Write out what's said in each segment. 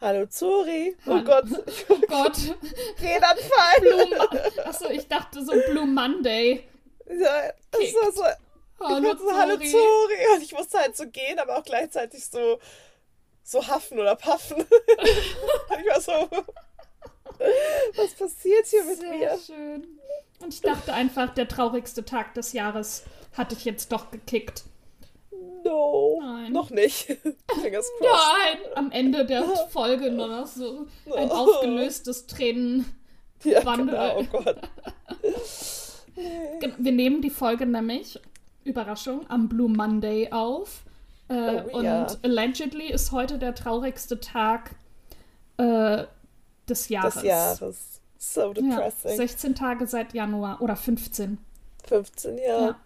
Hallo Zori. Oh Hallo. Gott. Oh Gott. Redanfall. Blue Achso, ich dachte so Blue Monday. Ja, das war so, Hallo so, Hallo Zori. Und ich musste halt so gehen, aber auch gleichzeitig so, so haffen oder paffen. Und ich war so, was passiert hier mit Sehr mir? schön. Und ich dachte einfach, der traurigste Tag des Jahres hatte ich jetzt doch gekickt. No. Nein. Noch nicht. Fingers crossed. Nein! Am Ende der Folge nur noch so ein aufgelöstes Tränen. Ja, genau. Oh Gott. Wir nehmen die Folge nämlich, Überraschung, am Blue Monday auf. Äh, Oh, und ja. allegedly ist heute der traurigste Tag äh, des Jahres. Des Jahres. So Ja, depressing. 16 Tage seit Januar oder 15. 15 Jahre. Ja.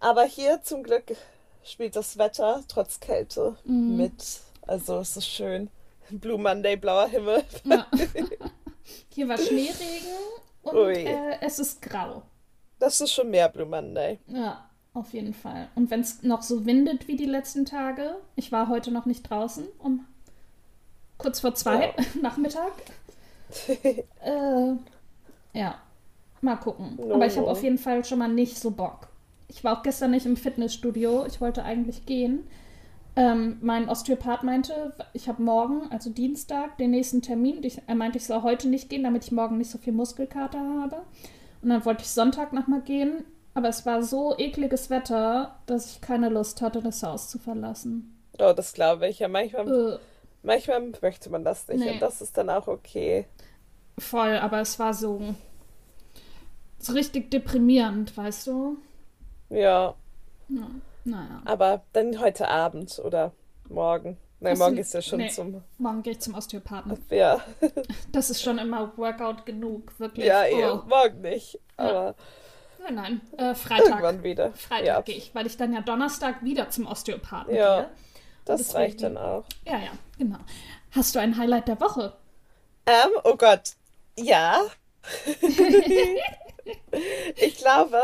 Aber hier zum Glück spielt das Wetter trotz Kälte Mhm. mit. Also es ist schön. Blue Monday, blauer Himmel. Ja. Hier war Schneeregen und äh, es ist grau. Das ist schon mehr Blue Monday. Ja, auf jeden Fall. Und wenn es noch so windet wie die letzten Tage, ich war heute noch nicht draußen, um kurz vor zwei Nachmittag. Äh, ja, mal gucken. No. Aber ich habe auf jeden Fall schon mal nicht so Bock. Ich war auch gestern nicht im Fitnessstudio. Ich wollte eigentlich gehen. Ähm, mein Osteopath meinte, ich habe morgen, also Dienstag, den nächsten Termin. Ich, er meinte, ich soll heute nicht gehen, damit ich morgen nicht so viel Muskelkater habe. Und dann wollte ich Sonntag nochmal gehen. Aber es war so ekliges Wetter, dass ich keine Lust hatte, das Haus zu verlassen. Oh, das glaube ich. Ja, manchmal, Äh, manchmal möchte man das nicht. Nee. Und das ist dann auch okay. Voll, aber es war so, so richtig deprimierend, weißt du? Ja, Ja, naja. aber dann heute Abend oder morgen. Nein, morgen ist ja schon nee. zum. Morgen gehe ich zum Osteopathen. Ja, Das ist schon immer Workout genug, wirklich. ja, oh. eh, morgen nicht. Aber Nein, nein. Äh, Freitag. irgendwann wieder. Freitag ja, gehe ich, weil ich dann ja Donnerstag wieder zum Osteopathen Ja. gehe. das deswegen- reicht dann auch. Ja, ja, genau. Hast du ein Highlight der Woche? Ähm, oh Gott. Ja. ich glaube,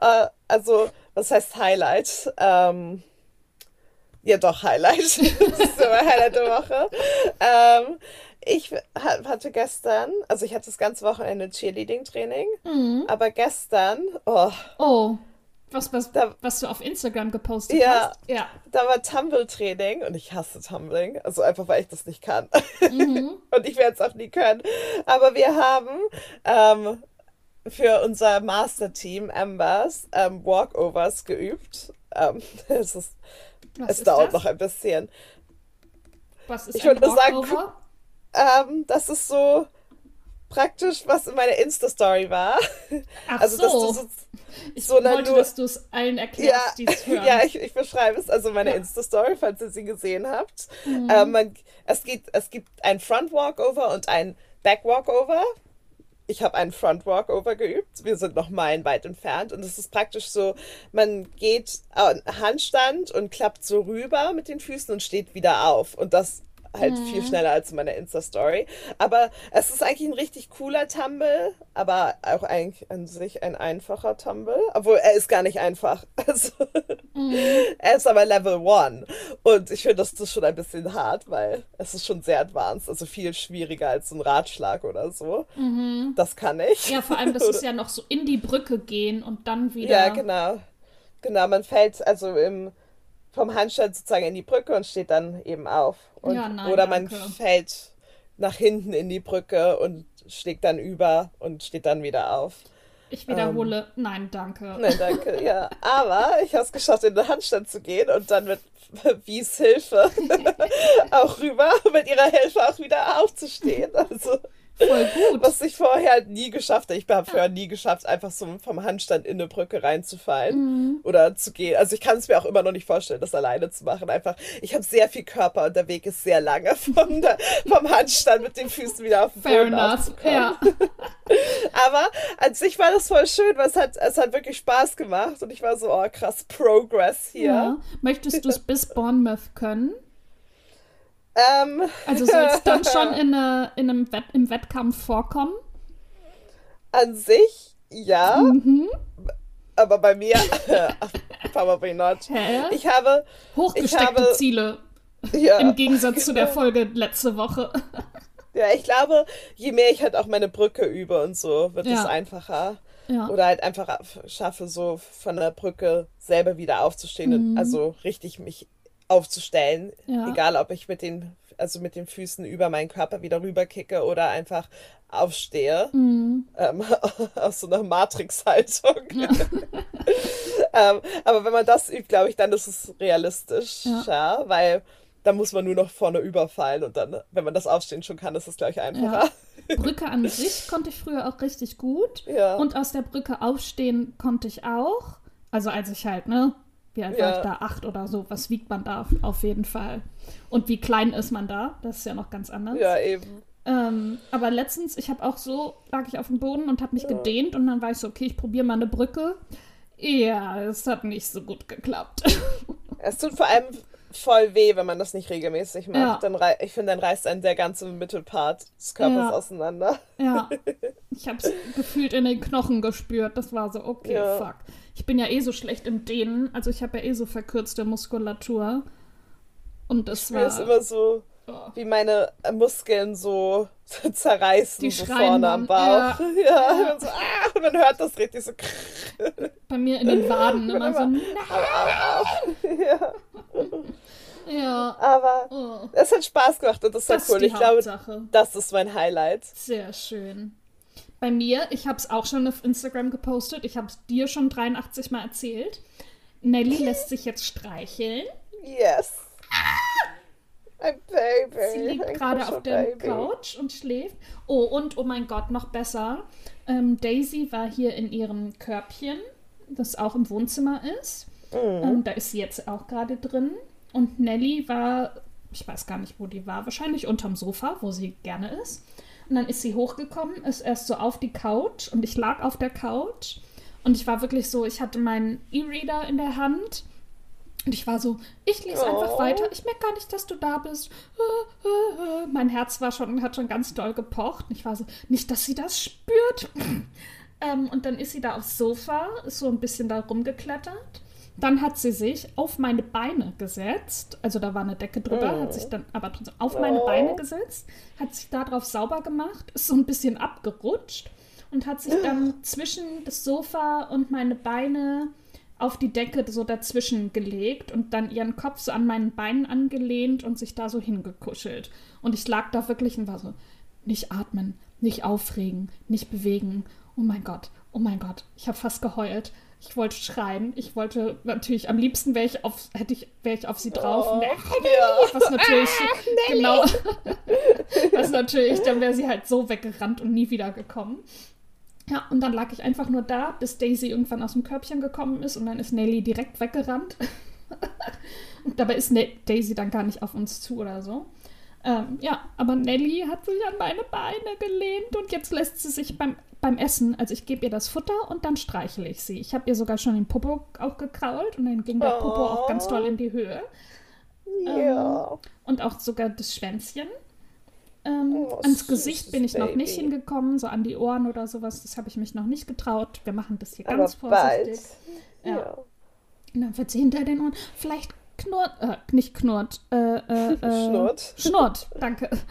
äh, also, was heißt Highlight? Ähm, ja, doch, Highlight. das ist immer Highlight der Woche. Ähm, ich ha- hatte gestern, also ich hatte das ganze Wochenende Cheerleading-Training, Mhm. aber gestern, oh, Oh, was, was, Da- was du auf Instagram gepostet Ja. hast? Ja. da war Tumble-Training und ich hasse Tumbling, also einfach, weil ich das nicht kann. Mhm. und ich werde es auch nie können. Aber wir haben ähm, für unser Master-Team Ambers ähm, Walkovers geübt. Ähm, es ist, Was es ist dauert das? noch ein bisschen. Was ist Ich ein würde nur sagen, Walkover? Ähm, das ist so praktisch, was in meiner Insta-Story war. Ach Also, dass so. du so, ich so wollte, nur- dass du es allen erklärst, ja, die es hören. ja, ich, ich beschreibe es. Also meine Ja. Insta-Story, falls ihr sie gesehen habt. Mhm. Ähm, man, es, geht, es gibt ein Front-Walkover und ein Back-Walkover. Ich habe einen Front-Walkover geübt. Wir sind noch meilenweit entfernt. Und es ist praktisch so, man geht äh, Handstand und klappt so rüber mit den Füßen und steht wieder auf. Und das halt Mhm. viel schneller als in meiner Insta-Story. Aber es ist eigentlich ein richtig cooler Tumble, aber auch eigentlich an sich ein einfacher Tumble. Obwohl, er ist gar nicht einfach. Also, Mhm. er ist aber Level 1. Und ich finde, das ist schon ein bisschen hart, weil es ist schon sehr advanced. Also viel schwieriger als so ein Ratschlag oder so. Das kann ich. Mhm. Ja, vor allem, das ist ja noch so in die Brücke gehen und dann wieder. Ja, genau. Genau, man fällt also im, vom Handstand sozusagen in die Brücke und steht dann eben auf. Und, Ja, nein, oder man danke. fällt nach hinten in die Brücke und schlägt dann über und steht dann wieder auf. Ich wiederhole, nein, danke. Nein, danke, ja. Aber ich habe es geschafft, in den Handstand zu gehen und dann mit Wies Hilfe auch rüber, mit ihrer Hilfe auch wieder aufzustehen. Also, Voll gut. was ich vorher halt nie geschafft habe. Ich habe vorher nie geschafft, einfach so vom Handstand in eine Brücke reinzufallen Mhm. oder zu gehen. Also ich kann es mir auch immer noch nicht vorstellen, das alleine zu machen. Einfach, ich habe sehr viel Körper und der Weg ist sehr lange vom, der, vom Handstand mit den Füßen wieder auf den Fair Boden enough. aufzukommen. Ja. Aber an sich war das voll schön, weil es hat, es hat wirklich Spaß gemacht und ich war so, oh krass, Progress hier. ja. Möchtest du es bis Bournemouth können? Ähm, Also soll es dann schon in, eine, in einem Wett, im Wettkampf vorkommen? an sich, ja. Mhm. aber bei mir, probably not. Hä? Ich habe, Hochgesteckte habe- Ziele. ja, Im Gegensatz zu der Folge letzte Woche. ja, ich glaube, je mehr ich halt auch meine Brücke übe und so, wird es Ja. einfacher. Ja. Oder halt einfach schaffe, so von der Brücke selber wieder aufzustehen und also richtig mich aufzustellen. Ja. Egal, ob ich mit den, also mit den Füßen über meinen Körper wieder rüberkicke oder einfach aufstehe. Mhm. Ähm, aus so einer Matrix-Haltung. ähm, aber wenn man das übt, glaube ich, dann ist es realistisch, Ja. ja. weil dann muss man nur noch vorne überfallen und dann, wenn man das Aufstehen schon kann, ist es, glaube ich, einfacher. Brücke an sich konnte ich früher auch richtig gut. Ja. Und aus der Brücke aufstehen konnte ich auch. Also als ich halt, ne? Wie alt war Ja. ich da? Acht oder so. Was wiegt man da auf jeden Fall? Und wie klein ist man da? Das ist ja noch ganz anders. Ja, eben. Ähm, aber letztens, ich habe auch so, lag ich auf dem Boden und habe mich gedehnt und dann war ich so, okay, ich probiere mal eine Brücke. Ja, es hat nicht so gut geklappt. Es tut vor allem voll weh, wenn man das nicht regelmäßig macht. Ja. Dann rei ich finde, dann reißt ein der ganze Mittelpart des Körpers Ja. auseinander. Ja, ich habe es gefühlt in den Knochen gespürt. Das war so, okay, Ja. fuck. Ich bin ja eh so schlecht im Dehnen. Also ich habe ja eh so verkürzte Muskulatur. Und das ist war... immer so. Wie meine Muskeln so zerreißen, Die so vorne am Bauch. ja. Ja, Und so, ah, und man hört das richtig so. Bei mir in den Waden immer so, nein. Ja. Ja, Aber oh, es hat Spaß gemacht und das war das cool. Ich glaube, Hauptsache. das ist mein Highlight. Sehr schön. Bei mir, ich habe es auch schon auf Instagram gepostet. Ich habe es dir schon 83 Mal erzählt. Nelly lässt sich jetzt streicheln. Yes. Sie liegt gerade auf der. Couch und schläft. Oh, und oh mein Gott, noch besser. Ähm, Daisy war hier in ihrem Körbchen, das auch im Wohnzimmer ist. Mhm. Ähm, da ist sie jetzt auch gerade drin. Und Nelly war, ich weiß gar nicht, wo die war, wahrscheinlich unterm Sofa, wo sie gerne ist. Und dann ist sie hochgekommen, ist erst so auf die Couch und ich lag auf der Couch. Und ich war wirklich so, ich hatte meinen E-Reader in der Hand. Und ich war so, ich lese einfach Oh. weiter. Ich merke gar nicht, dass du da bist. Mein Herz war schon, hat schon ganz doll gepocht. Und ich war so, nicht, dass sie das spürt. ähm, und dann ist sie da aufs Sofa, ist so ein bisschen da rumgeklettert. Dann hat sie sich auf meine Beine gesetzt. Also da war eine Decke drüber, Oh. hat sich dann aber trotzdem auf meine Oh. Beine gesetzt, hat sich darauf sauber gemacht, ist so ein bisschen abgerutscht und hat sich dann zwischen das Sofa und meine Beine auf die Decke so dazwischen gelegt und dann ihren Kopf so an meinen Beinen angelehnt und sich da so hingekuschelt. Und ich lag da wirklich und war so, nicht atmen, nicht aufregen, nicht bewegen. Oh mein Gott, oh mein Gott, ich habe fast geheult. Ich wollte schreien. Ich wollte natürlich, am liebsten wäre ich auf, hätte ich, wäre ich auf sie drauf. Oh, ja. was natürlich, genau, was natürlich, dann wäre sie halt so weggerannt und nie wieder gekommen. Ja, und dann lag ich einfach nur da, bis Daisy irgendwann aus dem Körbchen gekommen ist und dann ist Nelly direkt weggerannt. und dabei ist ne Daisy dann gar nicht auf uns zu oder so. Ähm, ja, aber Nelly hat sich an meine Beine gelehnt und jetzt lässt sie sich beim, beim Essen, also ich gebe ihr das Futter und dann streichle ich sie. Ich habe ihr sogar schon den Popo auch gekrault und dann ging der Popo auch ganz doll in die Höhe. Ja. Und auch sogar das Schwänzchen. Ähm, Oh, ans Gesicht bin ich noch nicht Baby. hingekommen, so an die Ohren oder sowas. Das habe ich mich noch nicht getraut. Wir machen das hier Aber ganz vorsichtig. bald. Ja. Ja. Und dann wird sie hinter den Ohren. Vielleicht knurrt, äh, nicht knurrt, äh, äh, äh, Schnurrt. Schnurrt, danke.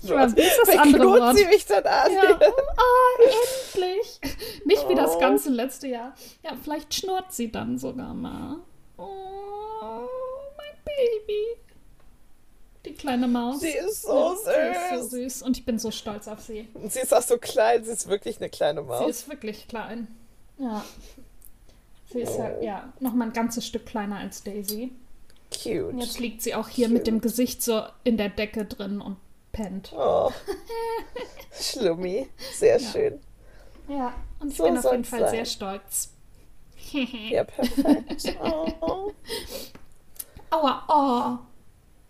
Knurrt. wie ist das Wer andere knurrt Wort? sie mich dann an? Ja. Oh, endlich. Nicht wie das Oh. ganze letzte Jahr. Ja, vielleicht schnurrt sie dann sogar mal. Oh, mein Baby. Die kleine Maus. Sie ist so Sie ist so süß. süß und ich bin so stolz auf sie. Und sie ist auch so klein, sie ist wirklich eine kleine Sie Maus. ist wirklich klein. Ja. Sie ist halt, ja, noch mal ein ganzes Stück kleiner als Daisy. Und jetzt Cute. liegt sie auch hier mit dem Gesicht so in der Decke drin und pennt. Oh. Schlummi. Sehr Ja. schön. Ja, und ich So bin auf jeden Fall sein. sehr stolz. Ja, perfekt. Oh. Aua, oh.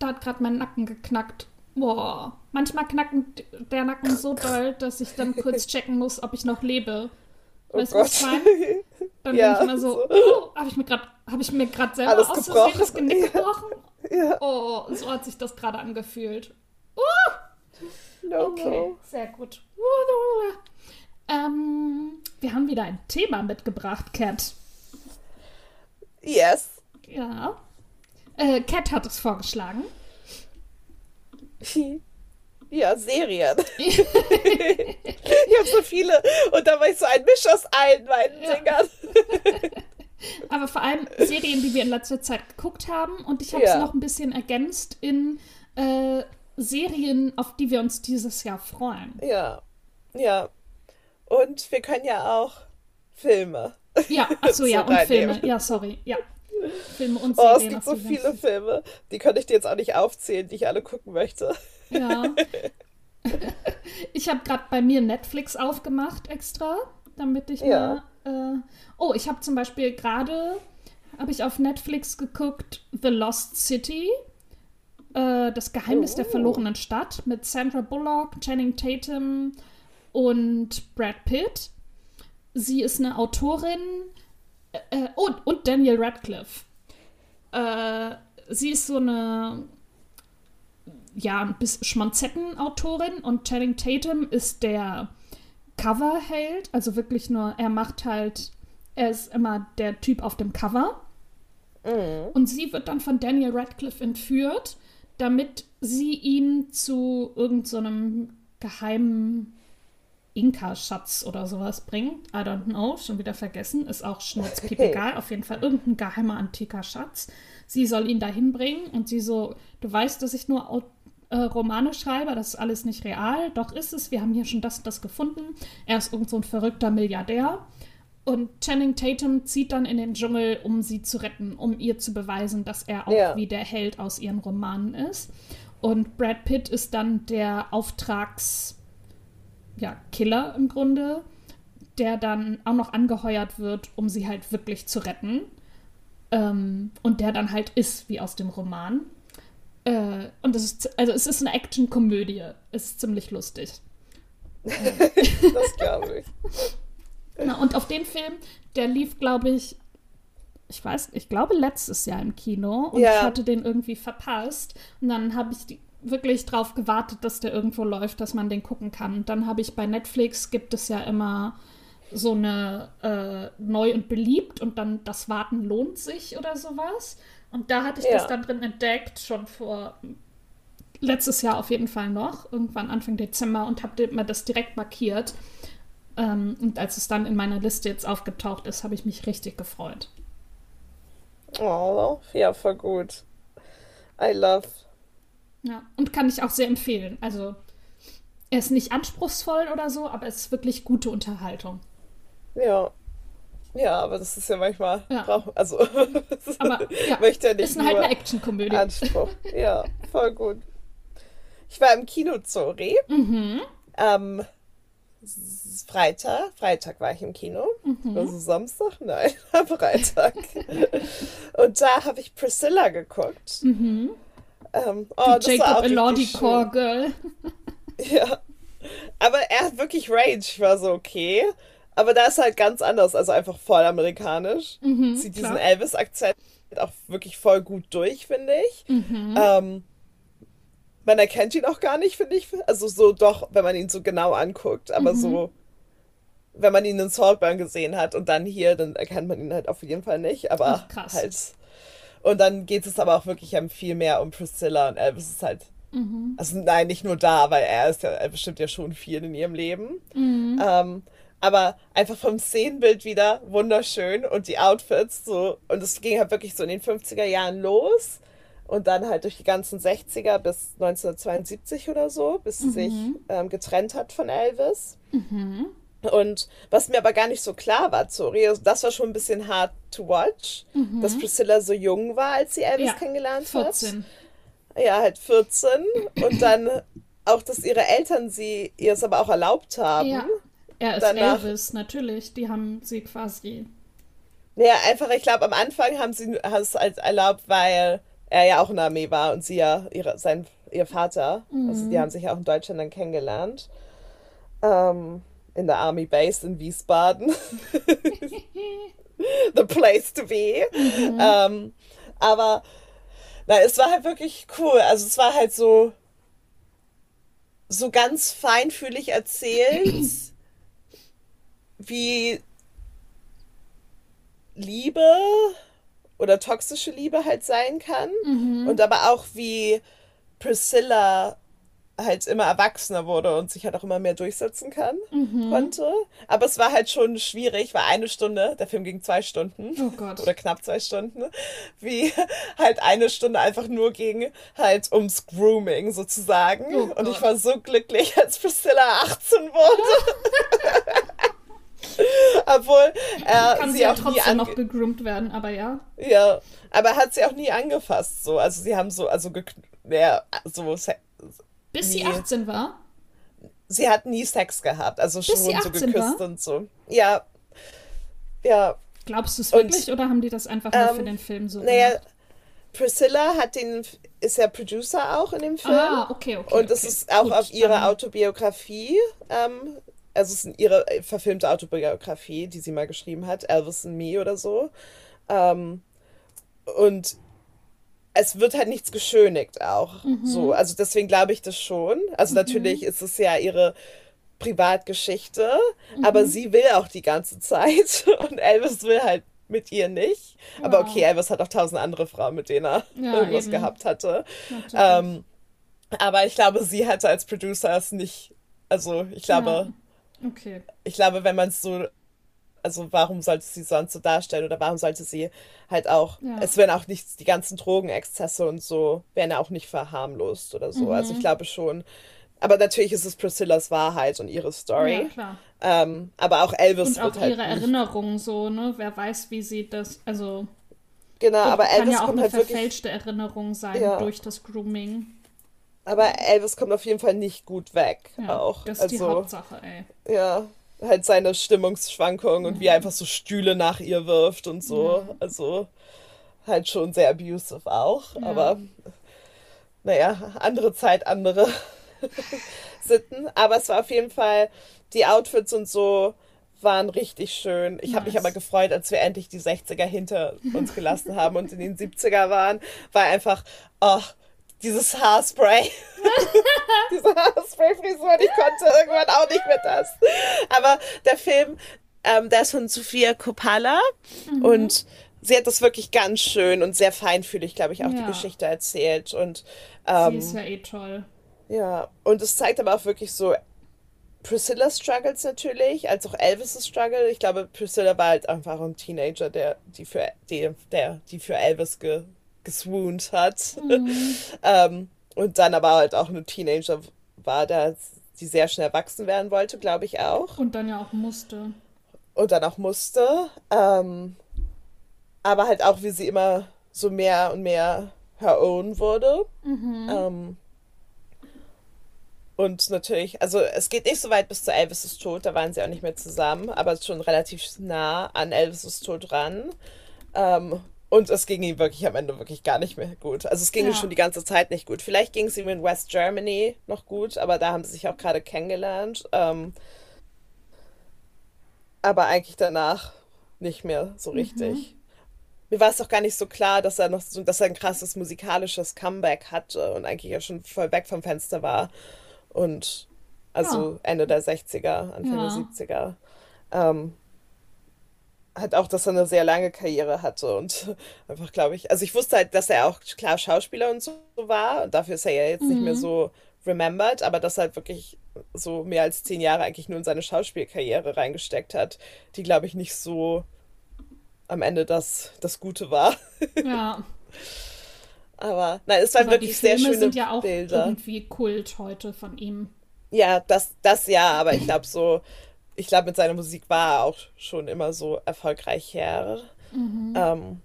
Da hat gerade mein Nacken geknackt. Boah. Manchmal knacken d- der Nacken so doll, dass ich dann kurz checken muss, ob ich noch lebe. Oh Weißt du, was ich meine? Dann Ja, bin ich immer so, oh, habe ich mir gerade habe ich mir gerade selber Alles aus Versehen das Genick gebrochen? ja, Oh, so hat sich das gerade angefühlt. no, Okay, no. sehr gut. Ähm, wir haben wieder ein Thema mitgebracht, Cat. Yes. Ja. Äh, Cat hat es vorgeschlagen. Ja, Serien. ich habe so viele und da war ich so ein Misch aus allen meinen ja. Dingern. Aber vor allem Serien, die wir in letzter Zeit geguckt haben und ich habe es ja. noch ein bisschen ergänzt in äh, Serien, auf die wir uns dieses Jahr freuen. Ja, ja. Und wir können ja auch Filme. Ja, achso, ja, und Filme. Ja, sorry, ja. Filme und Serien. Oh, es gibt so viele Filme. Die könnte ich dir jetzt auch nicht aufzählen, die ich alle gucken möchte. Ja. ich habe gerade bei mir Netflix aufgemacht extra, damit ich ja. mal. Äh, oh, ich habe zum Beispiel gerade habe ich auf Netflix geguckt The Lost City. Äh, das Geheimnis oh. der verlorenen Stadt mit Sandra Bullock, Channing Tatum und Brad Pitt. Sie ist eine Autorin äh, äh und, und Daniel Radcliffe. Äh, sie ist so eine ja, ein bisschen Schmonzetten-Autorin und Channing Tatum ist der Coverheld, also wirklich nur, er macht halt, er ist immer der Typ auf dem Cover. Mhm. Und sie wird dann von Daniel Radcliffe entführt, damit sie ihn zu irgendeinem so geheimen Inka-Schatz oder sowas bringt. I don't know, schon wieder vergessen, ist auch schnurzpiep egal. Auf jeden Fall irgendein geheimer antiker Schatz. Sie soll ihn dahin bringen und sie so, du weißt, dass ich nur äh, Romane schreibe, das ist alles nicht real. Doch ist es, wir haben hier schon das und das gefunden. Er ist irgend so ein verrückter Milliardär. Und Channing Tatum zieht dann in den Dschungel, um sie zu retten, um ihr zu beweisen, dass er auch ja. wie der Held aus ihren Romanen ist. Und Brad Pitt ist dann der Auftrags, ja, Killer im Grunde, der dann auch noch angeheuert wird, um sie halt wirklich zu retten. Ähm, und der dann halt ist wie aus dem Roman. Äh, und es ist, also es ist eine Action-Komödie. Es ist ziemlich lustig. das glaube ich. Na, und auf den Film, der lief, glaube ich, ich weiß, ich glaube letztes Jahr im Kino und ja. ich hatte den irgendwie verpasst. Und dann habe ich die, wirklich drauf gewartet, dass der irgendwo läuft, dass man den gucken kann. Und dann habe ich bei Netflix gibt es ja immer so eine äh, neu und beliebt und dann das Warten lohnt sich oder sowas. Und da hatte ich ja. das dann drin entdeckt, schon vor letztes Jahr auf jeden Fall noch, irgendwann Anfang Dezember und habe mir das direkt markiert. Ähm, und als es dann in meiner Liste jetzt aufgetaucht ist, habe ich mich richtig gefreut. Oh, ja, voll gut. I love. Ja, und kann ich auch sehr empfehlen. Also, er ist nicht anspruchsvoll oder so, aber es ist wirklich gute Unterhaltung. Ja, ja, aber das ist ja manchmal, ja. Brauch, also aber, ja, möchte ja nicht ist halt eine Actionkomödie. Anspruch. Ja, voll gut. Ich war im Kino Zori. Mhm. Am Freitag, Freitag war ich im Kino. Mhm. Also Samstag? Nein, am Freitag. Und da habe ich Priscilla geguckt. Mhm. Ähm, oh, du Jacob Elordi Core Girl. Ja. Aber er hat wirklich Range. Ich war so, okay. Aber da ist halt ganz anders, also einfach voll amerikanisch. Mhm, Zieht diesen Elvis-Akzent auch wirklich voll gut durch, finde ich. Mhm. Ähm, man erkennt ihn auch gar nicht, finde ich. Also so doch, wenn man ihn so genau anguckt, aber mhm. so, wenn man ihn in Saltburn gesehen hat und dann hier, dann erkennt man ihn halt auf jeden Fall nicht. Aber Ach, halt. Und dann geht es aber auch wirklich viel mehr um Priscilla und Elvis ist halt. Mhm. Also nein, nicht nur da, weil er ist ja, er bestimmt ja schon viel in ihrem Leben. Mhm. Ähm, aber einfach vom Szenenbild wieder wunderschön und die Outfits so. Und es ging halt wirklich so in den 50er Jahren los und dann halt durch die ganzen 60er bis 1972 oder so, bis sie mhm. sich ähm, getrennt hat von Elvis. Mhm. Und was mir aber gar nicht so klar war, Zori, also das war schon ein bisschen hard to watch, mhm. dass Priscilla so jung war, als sie Elvis ja, kennengelernt 14. hat. Ja, halt 14. Und dann auch, dass ihre Eltern sie ihr es aber auch erlaubt haben. Ja. Er ist danach, Elvis, natürlich. Die haben sie quasi. Ja, einfach, ich glaube, am Anfang haben sie es als erlaubt, weil er ja auch in der Armee war und sie ja, ihre, sein, ihr Vater, mhm. also die haben sich ja auch in Deutschland dann kennengelernt. Ähm, in der Army Base in Wiesbaden. The place to be. Mhm. Ähm, aber na, es war halt wirklich cool. Also es war halt so, so ganz feinfühlig erzählt. wie Liebe oder toxische Liebe halt sein kann. Mhm. Und aber auch wie Priscilla halt immer erwachsener wurde und sich halt auch immer mehr durchsetzen kann, Mhm. konnte. Aber es war halt schon schwierig, weil eine Stunde, der Film ging zwei Stunden. Oh Gott. Oder knapp zwei Stunden. Wie halt eine Stunde einfach nur ging halt ums Grooming sozusagen. Oh und ich war so glücklich, als Priscilla 18 wurde. Obwohl er Kann sie, sie ja auch trotzdem noch gegroomt werden, aber ja. ja, aber er hat sie auch nie angefasst, so. Also sie haben so, also ja, so, Bis sie Nee. 18 war. sie hat nie Sex gehabt, also schon sie so 18 geküsst war? und so. Ja, ja, Glaubst du es Und, wirklich oder haben die das einfach nur ähm, für den Film so naja, gemacht? Priscilla hat den, ist ja Producer auch in dem Film. Ah, okay, okay. Und es okay. ist auch Gut, auf ihre Autobiografie, ähm, also es ist ihre äh, verfilmte Autobiografie, die sie mal geschrieben hat, Elvis and Me oder so. Ähm, und es wird halt nichts geschönigt auch. Mhm. So, also deswegen glaube ich das schon. Also natürlich ist es ja ihre Privatgeschichte, Mhm. aber sie will auch die ganze Zeit und Elvis will halt mit ihr nicht. Aber Ja. okay, Elvis hat auch tausend andere Frauen, mit denen er Ja, irgendwas eben. gehabt hatte. Ähm, aber ich glaube, sie hatte als Producer es nicht. Also ich glaube, Okay. ich glaube, wenn man es so, also warum sollte sie sonst so darstellen oder warum sollte sie halt auch, Ja. es werden auch nicht die ganzen Drogenexzesse und so, werden auch nicht verharmlost oder so. Also ich Mhm. glaube schon. Aber natürlich ist es Priscillas Wahrheit und ihre Story. Ja, klar. Ähm, aber auch Elvis Und auch wird halt ihre nicht, Erinnerungen so, ne? Wer weiß, wie sie das, also genau, aber kann Elvis ja auch kommt eine halt wirklich, verfälschte Erinnerung sein Ja. durch das Grooming. aber Elvis kommt auf jeden Fall nicht gut weg Ja, auch. das ist die Also Hauptsache, ey. Ja, halt seine Stimmungsschwankungen und wie er einfach so Stühle nach ihr wirft und so. Ja. Also halt schon sehr abusive auch. Ja. Aber naja, andere Zeit, andere Sitten. Aber es war auf jeden Fall, die Outfits und so waren richtig schön. Ich habe mich aber gefreut, als wir endlich die 60er hinter uns gelassen haben und in den 70er waren, war einfach, oh, dieses Haarspray. Diese Haarspray-Frisur, ich konnte irgendwann auch nicht mehr das. Aber der Film, ähm, der ist von Sofia Coppola Mhm. und sie hat das wirklich ganz schön und sehr feinfühlig, glaube ich, auch die Ja. Geschichte erzählt. Und Sie ähm, ist ja eh toll. ja, und es zeigt aber auch wirklich so Priscilla's Struggles natürlich, als auch Elvis' Struggle. Ich glaube, Priscilla war halt einfach ein Teenager, der die für, die, der, die für Elvis ge, geswoont hat. ähm, und dann aber halt auch eine Teenager war, der, die sehr schnell erwachsen werden wollte, glaube ich auch. Und dann ja auch musste. Und dann auch musste. Ähm, aber halt auch, wie sie immer so mehr und mehr her own wurde. Ähm, und natürlich, also es geht nicht so weit bis zu Elvis' Tod, da waren sie auch nicht mehr zusammen, aber schon relativ nah an Elvis' Tod ran. Ähm, und es ging ihm wirklich am Ende wirklich gar nicht mehr gut. Also es ging ihm Ja. schon die ganze Zeit nicht gut. Vielleicht ging es ihm in West Germany noch gut, aber da haben sie sich auch gerade kennengelernt. Ähm, aber eigentlich danach nicht mehr so richtig. Mir war es auch gar nicht so klar, dass er noch so, dass er ein krasses musikalisches Comeback hatte und eigentlich ja schon voll weg vom Fenster war. Und also Ende der 60er, Anfang Ja. der 70er. Ähm, hat auch, dass er eine sehr lange Karriere hatte und einfach, glaube ich, also ich wusste halt, dass er auch klar Schauspieler und so war und dafür ist er ja jetzt nicht mehr so remembered, aber dass er halt wirklich so mehr als zehn Jahre eigentlich nur in seine Schauspielkarriere reingesteckt hat, die, glaube ich, nicht so am Ende das, das Gute war. Ja. Aber nein, es waren Aber wirklich sehr schöne sind ja auch Bilder. irgendwie Kult heute von ihm. Ja, das, das ja, aber ich glaube so, ich glaube mit seiner Musik war er auch schon immer so erfolgreich her. Mhm. Ähm,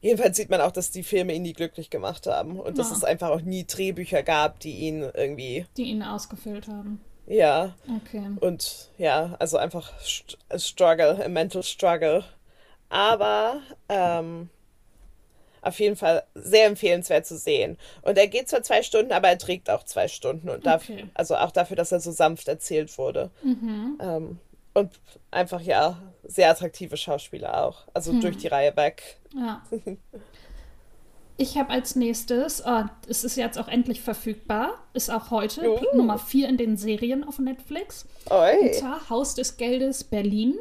jedenfalls sieht man auch, dass die Filme ihn nie glücklich gemacht haben und dass Ja. es einfach auch nie Drehbücher gab, die ihn irgendwie, die ihn ausgefüllt haben. ja, Okay. und ja, also einfach st a struggle, a mental struggle. Aber ähm, auf jeden Fall sehr empfehlenswert zu sehen. Und er geht zwar zwei Stunden, aber er trägt auch zwei Stunden. Und dafür, Okay. also auch dafür, dass er so sanft erzählt wurde. Mhm. Ähm, und einfach ja, sehr attraktive Schauspieler auch. Also Hm. durch die Reihe weg. Ja. Ich habe als nächstes, oh, es ist jetzt auch endlich verfügbar, ist auch heute Uh. Nummer 4 in den Serien auf Netflix. Und Oi. zwar Haus des Geldes Berlin.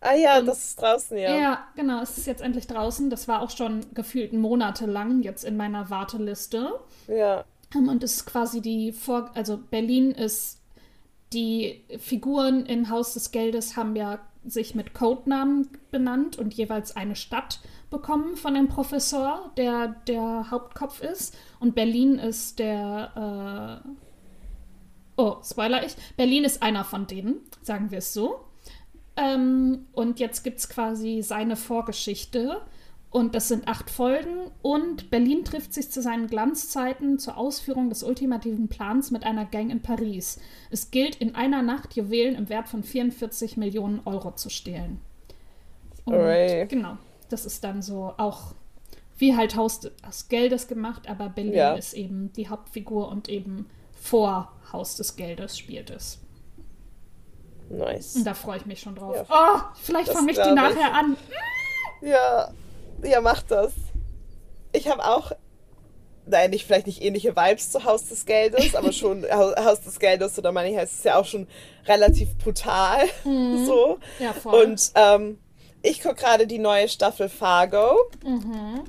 Ah ja, und, das ist draußen, ja. Ja, genau, es ist jetzt endlich draußen. Das war auch schon gefühlt monatelang jetzt in meiner Warteliste. Ja. Ähm, und es ist quasi die Vor... Also Berlin ist... Die Figuren in Haus des Geldes haben ja sich mit Codenamen benannt und jeweils eine Stadt bekommen von dem Professor, der der Hauptkopf ist. Und Berlin ist der. Äh oh, spoiler ich. Berlin ist einer von denen, sagen wir es so. Ähm, und jetzt gibt es quasi seine Vorgeschichte. Und das sind acht Folgen. Und Berlin trifft sich zu seinen Glanzzeiten zur Ausführung des ultimativen Plans mit einer Gang in Paris. Es gilt, in einer Nacht Juwelen im Wert von 44 Millionen Euro zu stehlen. Und Hooray. genau, das ist dann so auch wie halt Haus des Geldes gemacht, aber Berlin ja. ist eben die Hauptfigur und eben vor Haus des Geldes spielt es. Nice. Und da freue ich mich schon drauf. Ja. Oh, vielleicht fange ich die nachher ich. an. Ja, ja, macht das. Ich habe auch, nein, nicht, vielleicht nicht ähnliche Vibes zu Haus des Geldes, aber schon Haus des Geldes oder Money heißt es ja auch schon relativ brutal. Mhm. So. Ja, voll. Und ähm, ich gucke gerade die neue Staffel Fargo. Mhm.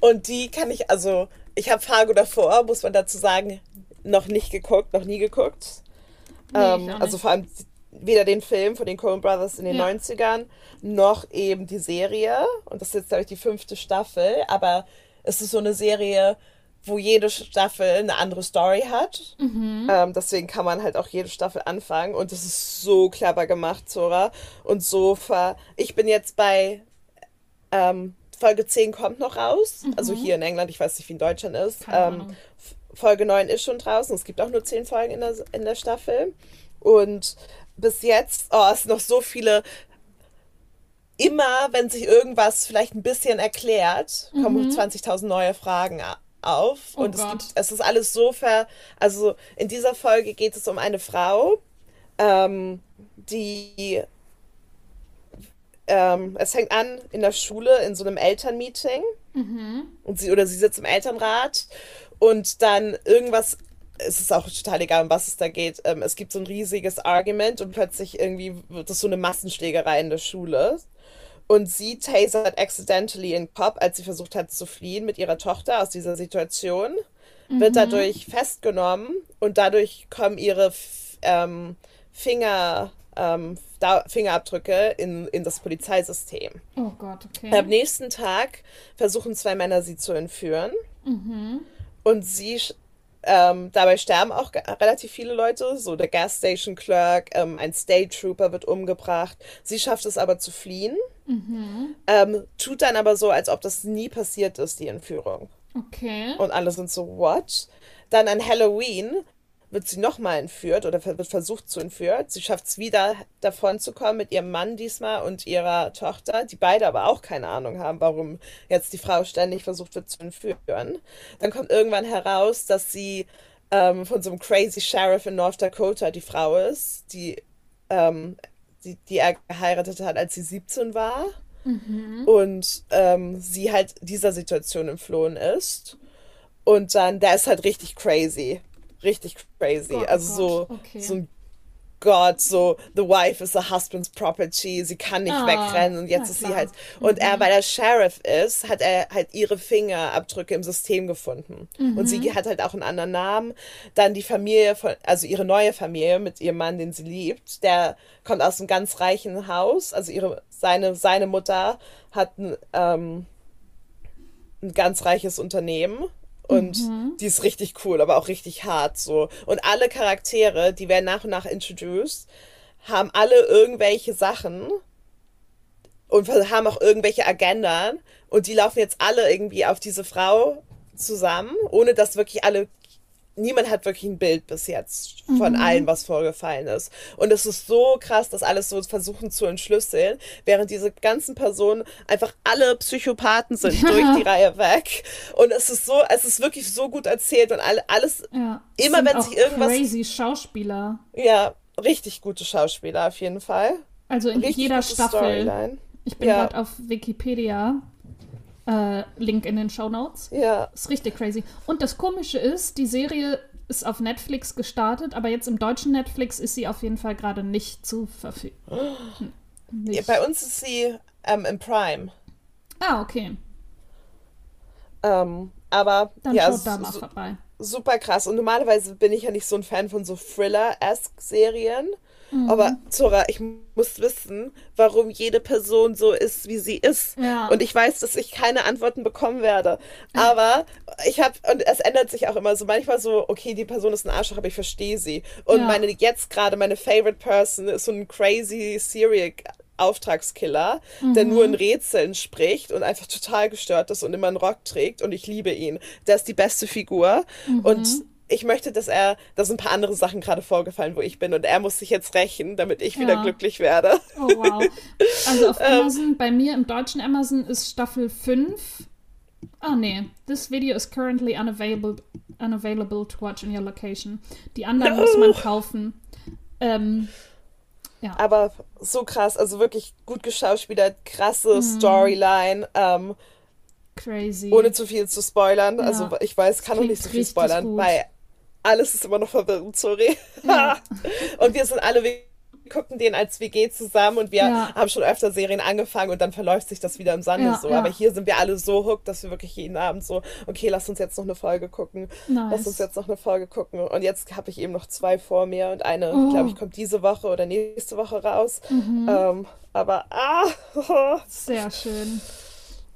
Und die kann ich, also, ich habe Fargo davor, muss man dazu sagen, noch nicht geguckt, noch nie geguckt. Nee, ähm, also vor allem weder den Film von den Coen Brothers in den ja. 90ern, noch eben die Serie. Und das ist jetzt, glaube ich, die fünfte Staffel. Aber es ist so eine Serie, wo jede Staffel eine andere Story hat. Mhm. Ähm, deswegen kann man halt auch jede Staffel anfangen. Und das ist so clever gemacht, Zora. Und so ver. Ich bin jetzt bei ähm, Folge 10 kommt noch raus. Mhm. Also hier in England, ich weiß nicht, wie in Deutschland ist. Ähm, Folge 9 ist schon draußen. Es gibt auch nur 10 Folgen in der, in der Staffel. Und bis jetzt, oh, es sind noch so viele. Immer, wenn sich irgendwas vielleicht ein bisschen erklärt, kommen mhm. 20.000 neue Fragen auf. Oh und es, gibt, es ist alles so ver. Also in dieser Folge geht es um eine Frau, ähm, die. Ähm, es fängt an in der Schule in so einem Elternmeeting. Mhm. Und sie oder sie sitzt im Elternrat und dann irgendwas es ist auch total egal, um was es da geht. Ähm, es gibt so ein riesiges Argument und plötzlich irgendwie wird es so eine Massenschlägerei in der Schule. Und sie tasert accidentally in Pop, als sie versucht hat zu fliehen mit ihrer Tochter aus dieser Situation. Mhm. Wird dadurch festgenommen und dadurch kommen ihre ähm, Finger, ähm, Fingerabdrücke in, in das Polizeisystem. Oh Gott, okay. Am nächsten Tag versuchen zwei Männer sie zu entführen. Mhm. Und sie ähm, dabei sterben auch relativ viele Leute, so der Gas Station Clerk, ähm, ein State Trooper wird umgebracht. Sie schafft es aber zu fliehen, mhm. ähm, tut dann aber so, als ob das nie passiert ist, die Entführung. Okay. Und alle sind so, what? Dann an Halloween wird sie nochmal entführt oder wird versucht zu entführen. Sie schafft es wieder davon zu kommen mit ihrem Mann diesmal und ihrer Tochter, die beide aber auch keine Ahnung haben, warum jetzt die Frau ständig versucht wird zu entführen. Dann kommt irgendwann heraus, dass sie ähm, von so einem crazy Sheriff in North Dakota die Frau ist, die, ähm, die, die er geheiratet hat, als sie 17 war. Mhm. Und ähm, sie halt dieser Situation entflohen ist. Und dann, der ist halt richtig crazy richtig crazy. Gott, also so, okay. so ein Gott, so, the wife is the husband's property, sie kann nicht ah, wegrennen und jetzt ist klar. sie halt. Und mhm. er, weil er Sheriff ist, hat er halt ihre Fingerabdrücke im System gefunden. Mhm. Und sie mhm. hat halt auch einen anderen Namen. Dann die Familie von, also ihre neue Familie mit ihrem Mann, den sie liebt, der kommt aus einem ganz reichen Haus. Also ihre, seine, seine Mutter hat ein, ähm, ein ganz reiches Unternehmen und mhm. die ist richtig cool, aber auch richtig hart so. Und alle Charaktere, die werden nach und nach introduced, haben alle irgendwelche Sachen und haben auch irgendwelche Agendan und die laufen jetzt alle irgendwie auf diese Frau zusammen, ohne dass wirklich alle niemand hat wirklich ein Bild bis jetzt von mhm. allem, was vorgefallen ist. Und es ist so krass, das alles so versuchen zu entschlüsseln, während diese ganzen Personen einfach alle Psychopathen sind durch die Reihe weg. Und es ist so, es ist wirklich so gut erzählt und alles, ja, immer wenn sich irgendwas. Crazy Schauspieler. Ja, richtig gute Schauspieler auf jeden Fall. Also in richtig jeder Staffel. Storyline. Ich bin ja. gerade auf Wikipedia äh, Link in den Show Notes. Ja. Ist richtig crazy. Und das Komische ist, die Serie ist auf Netflix gestartet, aber jetzt im deutschen Netflix ist sie auf jeden Fall gerade nicht zu verfügen. nicht. Bei uns ist sie ähm, im Prime. Ah, okay. Ähm, aber Dann ja, schaut da mal vorbei. super krass. Und normalerweise bin ich ja nicht so ein Fan von so Thriller-esque-Serien. Mhm. Aber Zora, ich muss wissen, warum jede Person so ist, wie sie ist. Ja. Und ich weiß, dass ich keine Antworten bekommen werde. Aber ich habe, und es ändert sich auch immer so, manchmal so, okay, die Person ist ein Arschloch, aber ich verstehe sie. Und Ja. meine, jetzt gerade meine Favorite Person ist so ein crazy Serial Auftragskiller, der Mhm. nur in Rätseln spricht und einfach total gestört ist und immer einen Rock trägt und ich liebe ihn. Der ist die beste Figur Mhm. und ich möchte, dass er, da sind ein paar andere Sachen gerade vorgefallen, wo ich bin und er muss sich jetzt rächen, damit ich wieder Ja. glücklich werde. Oh, wow. Also auf Ähm. Amazon, bei mir im deutschen Amazon ist Staffel 5. Ah, nee. This video is currently unavailable, unavailable to watch in your location. Die anderen No. muss man kaufen. Ähm, Aber so krass, also wirklich gut geschauspielert, krasse Mhm. Storyline, ähm, crazy. ohne zu viel zu spoilern. Ja. Also ich weiß, kann noch nicht so viel spoilern, gut. weil alles ist immer noch verwirrend, sorry. Ja. und wir sind alle, wir gucken den als WG zusammen und wir Ja. haben schon öfter Serien angefangen und dann verläuft sich das wieder im Sande Ja, so. ja. Aber hier sind wir alle so hooked, dass wir wirklich jeden Abend so, okay, lass uns jetzt noch eine Folge gucken. Nice. Lass uns jetzt noch eine Folge gucken. Und jetzt habe ich eben noch zwei vor mir und eine, Oh. glaube ich, kommt diese Woche oder nächste Woche raus. Mhm. Ähm, aber ah, Sehr schön.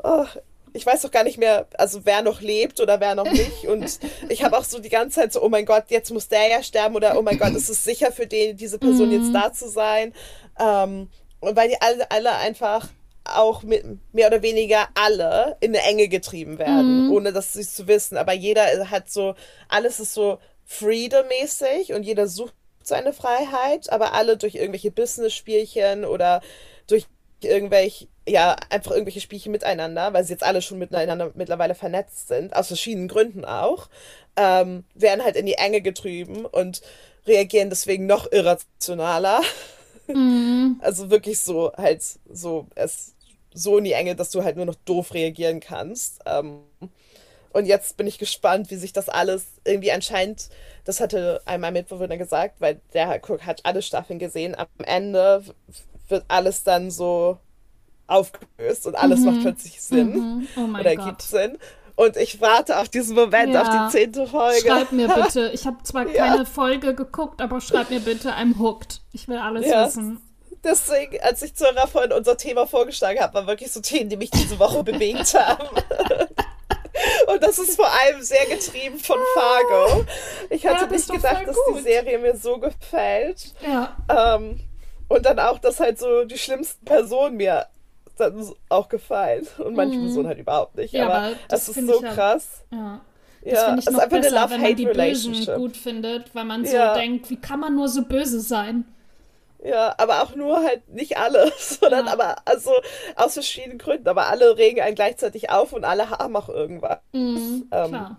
oh, ich weiß doch gar nicht mehr, also wer noch lebt oder wer noch nicht. Und ich habe auch so die ganze Zeit so, oh mein Gott, jetzt muss der ja sterben oder oh mein Gott, ist es sicher für den, diese Person Mhm. jetzt da zu sein? Ähm, und weil die alle, alle einfach auch mit mehr oder weniger alle in eine Enge getrieben werden, Mhm. ohne das sich zu wissen. Aber jeder hat so, alles ist so freedom-mäßig und jeder sucht seine Freiheit, aber alle durch irgendwelche Business-Spielchen oder durch irgendwelche, ja, einfach irgendwelche Spielchen miteinander, weil sie jetzt alle schon miteinander mittlerweile vernetzt sind, aus verschiedenen Gründen auch, ähm, werden halt in die Enge getrieben und reagieren deswegen noch irrationaler. Mhm. Also wirklich so, halt so, es so in die Enge, dass du halt nur noch doof reagieren kannst. Ähm, und jetzt bin ich gespannt, wie sich das alles irgendwie anscheinend, das hatte einmal Mitbewohner gesagt, weil der guck, hat alle Staffeln gesehen. Am Ende wird alles dann so aufgelöst und alles macht plötzlich Sinn Mhm. Oh mein oder Gott. gibt Sinn. Und ich warte auf diesen Moment, Ja. auf die zehnte Folge. Schreib mir bitte. Ich habe zwar Ja. keine Folge geguckt, aber schreib mir bitte, I'm hooked. Ich will alles Ja. wissen. Deswegen, als ich Zora vorhin unser Thema vorgeschlagen habe, waren wirklich so Themen, die mich diese Woche bewegt haben. Und das ist vor allem sehr getrieben von Fargo. Ich hatte nicht gedacht, dass gut. die Serie mir so gefällt. Ja. Ähm, und dann auch, dass halt so die schlimmsten Personen mir dann auch gefallen. Und manche Personen halt überhaupt nicht. Mhm. Ja, aber aber das es ist so ja- krass. Ja. Das Ja, finde ich noch einfach eine besser, wenn man die Bösen gut findet, weil man so Ja. denkt, wie kann man nur so böse sein? Ja, aber auch nur halt nicht alle, sondern Ja. aber also aus verschiedenen Gründen. Aber alle regen einen gleichzeitig auf und alle haben auch irgendwas. Mhm, Ähm, klar.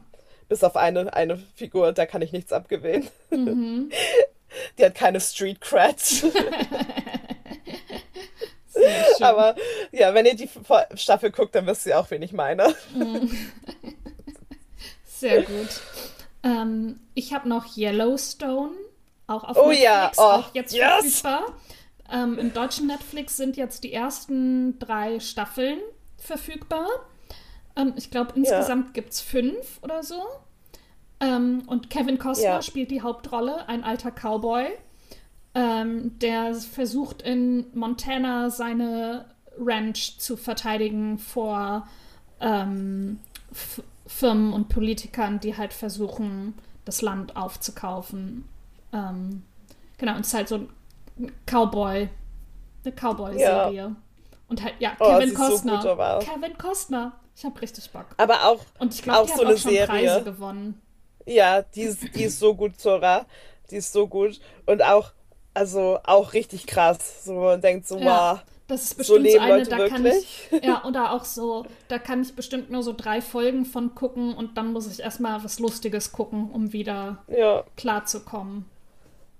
Bis auf eine, eine Figur, da kann ich nichts abgewinnen. Mhm. Die hat keine Street Cred. Aber ja, wenn ihr die Staffel guckt, dann wisst ihr auch, wen ich meine. Sehr gut. Ähm, ich habe noch Yellowstone, auch auf Oh Netflix, ja, oh, auch jetzt yes. verfügbar. Ähm, Im deutschen Netflix sind jetzt die ersten drei Staffeln verfügbar. Ähm, ich glaube, insgesamt gibt es fünf oder so. Ähm, und Kevin Costner Ja. spielt die Hauptrolle, ein alter Cowboy, ähm, der versucht in Montana seine Ranch zu verteidigen vor ähm, Firmen und Politikern, die halt versuchen, das Land aufzukaufen. Ähm, genau, und es ist halt so ein Cowboy, eine Cowboy-Serie. Und halt, ja, Oh, Kevin so Costner. aber- Kevin Costner. Ich habe richtig Bock. Aber auch, Und ich glaube, Auch die so hat eine auch schon Serie. Preise gewonnen. ja, die ist, die ist so gut, Zora. Die ist so gut. Und auch, also auch richtig krass. So, man denkt so, Ja. wow. Das ist So bestimmt so, leben eine, Leute da kann ich, wirklich? ja, oder auch so, da kann ich bestimmt nur so drei Folgen von gucken und dann muss ich erstmal was Lustiges gucken, um wieder Ja. klarzukommen.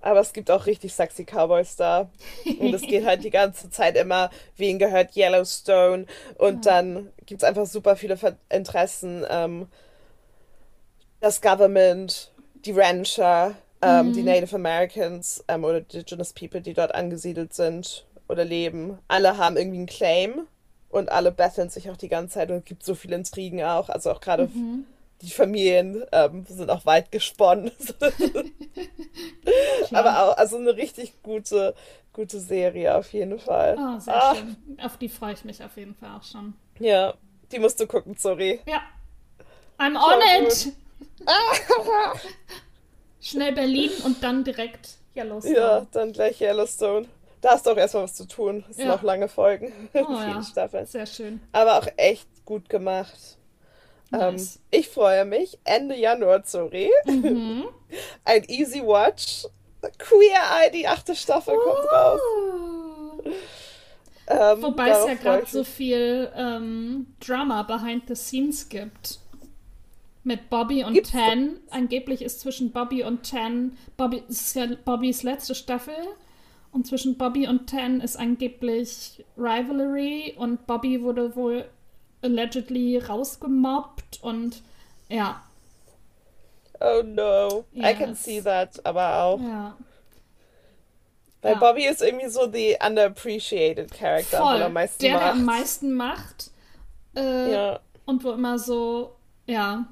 Aber es gibt auch richtig sexy Cowboys da. Und es geht halt die ganze Zeit immer, wen gehört Yellowstone. Und dann gibt es einfach super viele Interessen. Ähm, das Government, die Rancher, ähm, die Native Americans ähm, oder Indigenous People, die dort angesiedelt sind. oder leben. Alle haben irgendwie einen Claim und alle betteln sich auch die ganze Zeit und es gibt so viele Intrigen auch. Also auch gerade Mhm. die Familien ähm, sind auch weit gesponnen. Aber auch, also eine richtig gute, gute Serie auf jeden Fall. Oh, sehr Ah, schön. Auf die freue ich mich auf jeden Fall auch schon. Ja, die musst du gucken, sorry. Ja. I'm on gut. it! Schnell Berlin und dann direkt Yellowstone. Ja, dann gleich Yellowstone. Da hast du auch erstmal was zu tun. Es sind Ja. noch lange Folgen. Oh, Viele ja. Staffeln. Sehr schön. Aber auch echt gut gemacht. Ähm, Nice. ich freue mich. Ende Januar, sorry. Mhm. Ein Easy Watch. Queer Eye, die achte Staffel kommt raus. Ähm, Wobei es ja gerade so viel ähm, Drama behind the scenes gibt. Mit Bobby und Gibt's Tan. Angeblich ist zwischen Bobby und Tan. Bobby ist ja Bobbys letzte Staffel. Und zwischen Bobby und Tan ist angeblich Rivalry. Und Bobby wurde wohl allegedly rausgemobbt. Und ja, Oh no. I can Yes. see that, aber auch. ja. Weil Ja. Bobby ist irgendwie so the underappreciated character, er Voll. am meisten der, der macht. am meisten macht. Äh, Ja. und wo immer so, ja,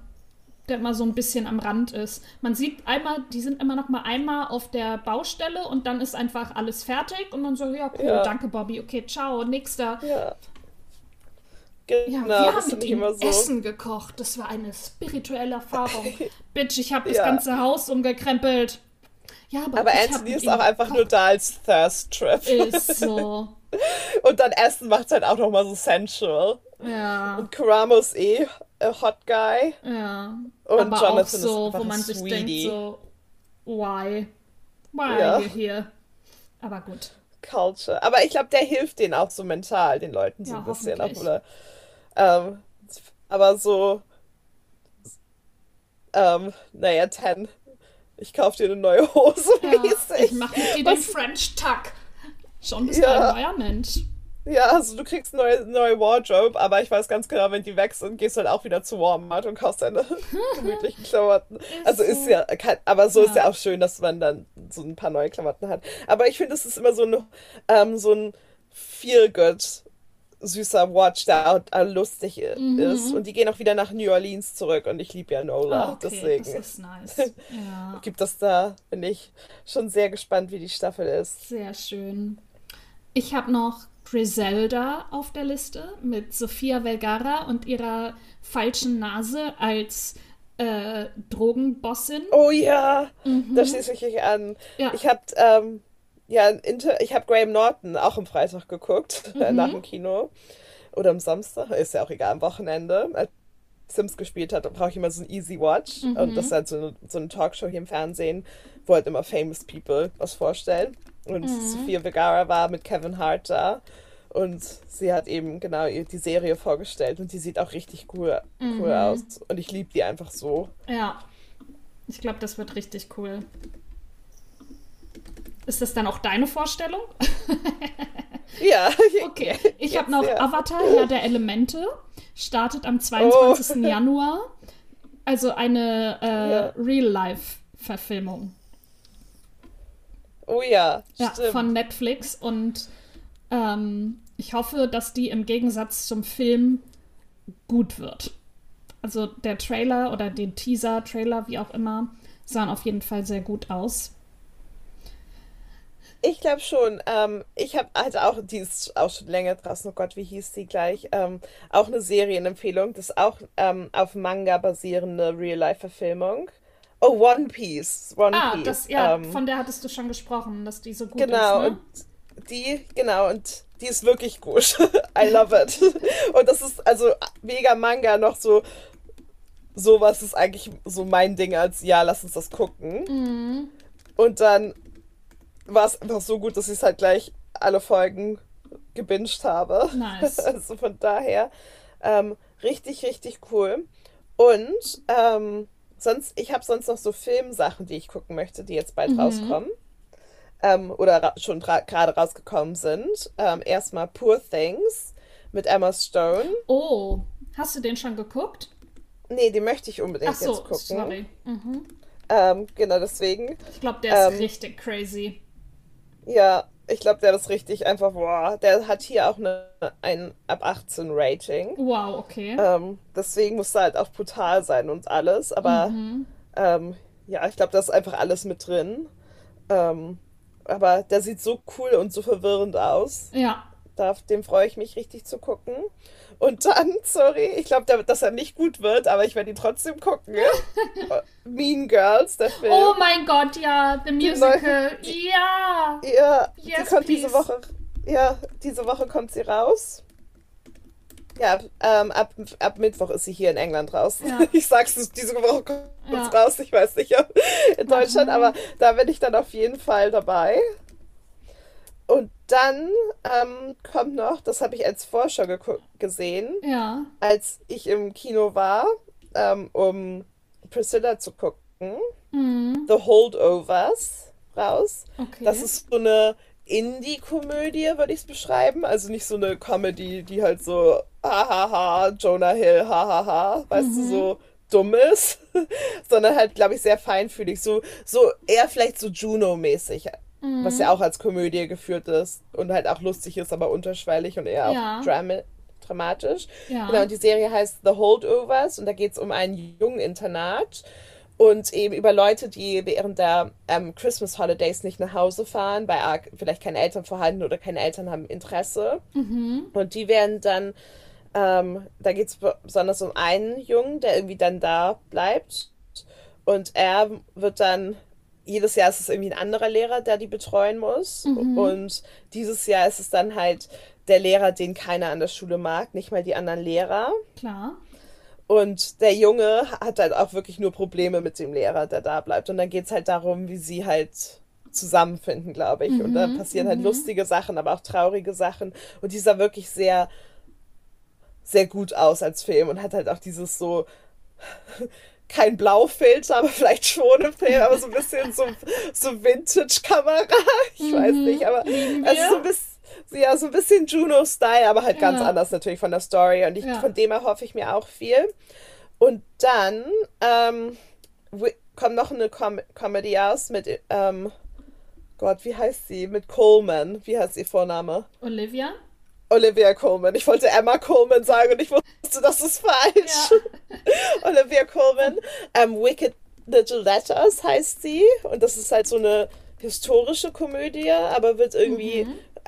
der immer so ein bisschen am Rand ist. Man sieht einmal, die sind immer noch mal einmal auf der Baustelle und dann ist einfach alles fertig und dann so, ja, cool, Ja. danke Bobby, okay, ciao, nächster. Ja. Ja, Genau, wir das haben mit ihm so. Essen gekocht. Das war eine spirituelle Erfahrung. Bitch, ich habe das Ja. ganze Haus umgekrempelt. Ja, aber, Aber Anthony ist auch einfach nur gekocht. da als Thirst Trap. Ist so. Und dann Essen macht halt auch nochmal so sensual. Ja, Und Karamo ist eh hot guy. ja. Und aber Jonathan auch so, wo man sich denkt, so, why? Why Ja. are you here? Aber gut. Culture. Aber ich glaube, der hilft denen auch so mental, den Leuten so Ja, ein bisschen. Obwohl ähm, aber so, ähm, naja, Ten, ich kauf dir eine neue Hose Ja, mäßig. ich mache mit dir den French Tuck. Schon bist Ja. ein neuer Mensch. Ja, also du kriegst eine neue, neue Wardrobe, aber ich weiß ganz genau, wenn die weg sind, gehst du halt auch wieder zu Walmart und kaufst deine gemütlichen Klamotten. also ist ja, kein, aber so ist Ja. ja auch schön, dass man dann so ein paar neue Klamotten hat. Aber ich finde, es ist immer so ein, ähm, so ein Feel-Good süßer Watch, der auch, äh, lustig i- ist. Und die gehen auch wieder nach New Orleans zurück und ich liebe ja Nola, Ah, okay, deswegen das ist nice. Ja, gibt das da, bin ich schon sehr gespannt, wie die Staffel ist. sehr schön. Ich habe noch Griselda auf der Liste mit Sofia Vergara und ihrer falschen Nase als äh, Drogenbossin. Oh ja, da schließe ich mich an. Mhm. Ja. Ich habe ähm, ja, ich habe Graham Norton auch am Freitag geguckt, äh, Mhm. nach dem Kino. Oder am Samstag, ist ja auch egal, am Wochenende. Sims gespielt hat, brauche ich immer so ein Easy Watch. Mhm. Und das ist halt so eine, so eine Talkshow hier im Fernsehen, wo halt immer famous people was vorstellen. Und Mhm. Sophia Vergara war mit Kevin Hart da. Und sie hat eben genau die Serie vorgestellt und die sieht auch richtig cool, Mhm. cool aus. Und ich liebe die einfach so. Ja, ich glaube, das wird richtig cool. Ist das dann auch deine Vorstellung? Ja, Okay, ich habe noch ja. Avatar, Herr der Elemente, startet am 22. Oh. Januar. Also eine äh, Ja. Real-Life-Verfilmung Oh ja, ja, stimmt. von Netflix. Und ähm, ich hoffe, dass die im Gegensatz zum Film gut wird. Also der Trailer oder den Teaser, Trailer, wie auch immer, sahen auf jeden Fall sehr gut aus. Ich glaube schon. Ähm, ich habe halt auch, die ist auch schon länger draußen, oh Gott, wie hieß die gleich? Ähm, auch eine Serienempfehlung. Das ist auch ähm, auf Manga basierende Real-Life-Verfilmung. Oh, One Piece. One Ah, Piece. das, ja, ähm, von der hattest du schon gesprochen, dass die so gut Genau, ist. Ne? und die, genau, und die ist wirklich gut. I love it. Und das ist also mega Manga noch so, sowas ist eigentlich so mein Ding als, ja, lass uns das gucken. Mhm. Und dann war es einfach so gut, dass ich es halt gleich alle Folgen gebinged habe. Nice. Also von daher ähm, richtig, richtig cool. Und ähm, sonst, ich habe sonst noch so Filmsachen, die ich gucken möchte, die jetzt bald Mhm. rauskommen. Ähm, oder ra schon ra- gerade rausgekommen sind. Ähm, erstmal Poor Things mit Emma Stone. Oh, hast du den schon geguckt? Nee, die möchte ich unbedingt so, jetzt gucken. sorry. Mhm. Ähm, genau deswegen. Ich glaube, der ist Ähm, richtig crazy. Ja, Ich glaube, der ist richtig einfach, boah, der hat hier auch eine, ein ab 18 Rating. Wow, okay. Ähm, deswegen muss er halt auch brutal sein und alles. Aber Mhm. ähm, ja, ich glaube, da ist einfach alles mit drin. Ähm, aber der sieht so cool und so verwirrend aus. Ja. Da, dem freue ich mich richtig zu gucken. Und dann, sorry, ich glaube, dass er nicht gut wird, aber ich werde ihn trotzdem gucken. mean Girls, der Film. Oh mein Gott, ja, The Musical. Ja. Ja, die Yes, kommt diese. Woche. Ja, diese Woche kommt sie raus. Ja, ähm, ab, ab Mittwoch ist sie hier in England raus. Ja. Ich sag's, es- diese Woche kommt Ja. raus. Ich weiß nicht, ob in Deutschland, Mhm. aber da bin ich dann auf jeden Fall dabei. Und dann ähm, kommt noch, das habe ich als Vorschau gesehen, Ja. als ich im Kino war, ähm, um Priscilla zu gucken. Mhm. The Holdovers raus. Okay. Das ist so eine Indie-Komödie, würde ich es beschreiben. Also nicht so eine Comedy, die halt so, hahaha, Jonah Hill, hahaha, weißt du, so dumm ist, sondern halt, glaube ich, sehr feinfühlig. So, so eher vielleicht so Juno-mäßig, was ja auch als Komödie geführt ist und halt auch lustig ist, aber unterschwellig und eher Ja. auch drama dramatisch. Ja. Genau, und die Serie heißt The Holdovers und da geht es um ein Jungeninternat und eben über Leute, die während der ähm, Christmas Holidays nicht nach Hause fahren, weil vielleicht keine Eltern vorhanden oder keine Eltern haben Interesse. Und die werden dann, ähm, da geht es besonders um einen Jungen, der irgendwie dann da bleibt. Und er wird dann, jedes Jahr ist es irgendwie ein anderer Lehrer, der die betreuen muss. Und dieses Jahr ist es dann halt der Lehrer, den keiner an der Schule mag, nicht mal die anderen Lehrer. Klar. Und der Junge hat halt auch wirklich nur Probleme mit dem Lehrer, der da bleibt. Und dann geht es halt darum, wie sie halt zusammenfinden, glaube ich. Und da passieren halt lustige Sachen, aber auch traurige Sachen. Und die sah wirklich sehr, sehr gut aus als Film und hat halt auch dieses so kein Blaufilter, aber vielleicht schon im Film, aber so ein bisschen so, so Vintage-Kamera. Ich weiß nicht, aber also so ein bisschen, ja, so ein bisschen Juno-Style, aber halt ganz Ja. anders natürlich von der Story. Und ich, Ja. von dem erhoffe ich mir auch viel. Und dann ähm, kommt noch eine Com Comedy aus mit, ähm, Gott, wie heißt sie? Mit Coleman. Wie heißt ihr Vorname? Olivia? Olivia Coleman. Ich wollte Emma Coleman sagen und ich wusste, das ist falsch. Olivia Coleman. Ähm, Wicked Little Letters heißt sie. Und das ist halt so eine historische Komödie, aber wird irgendwie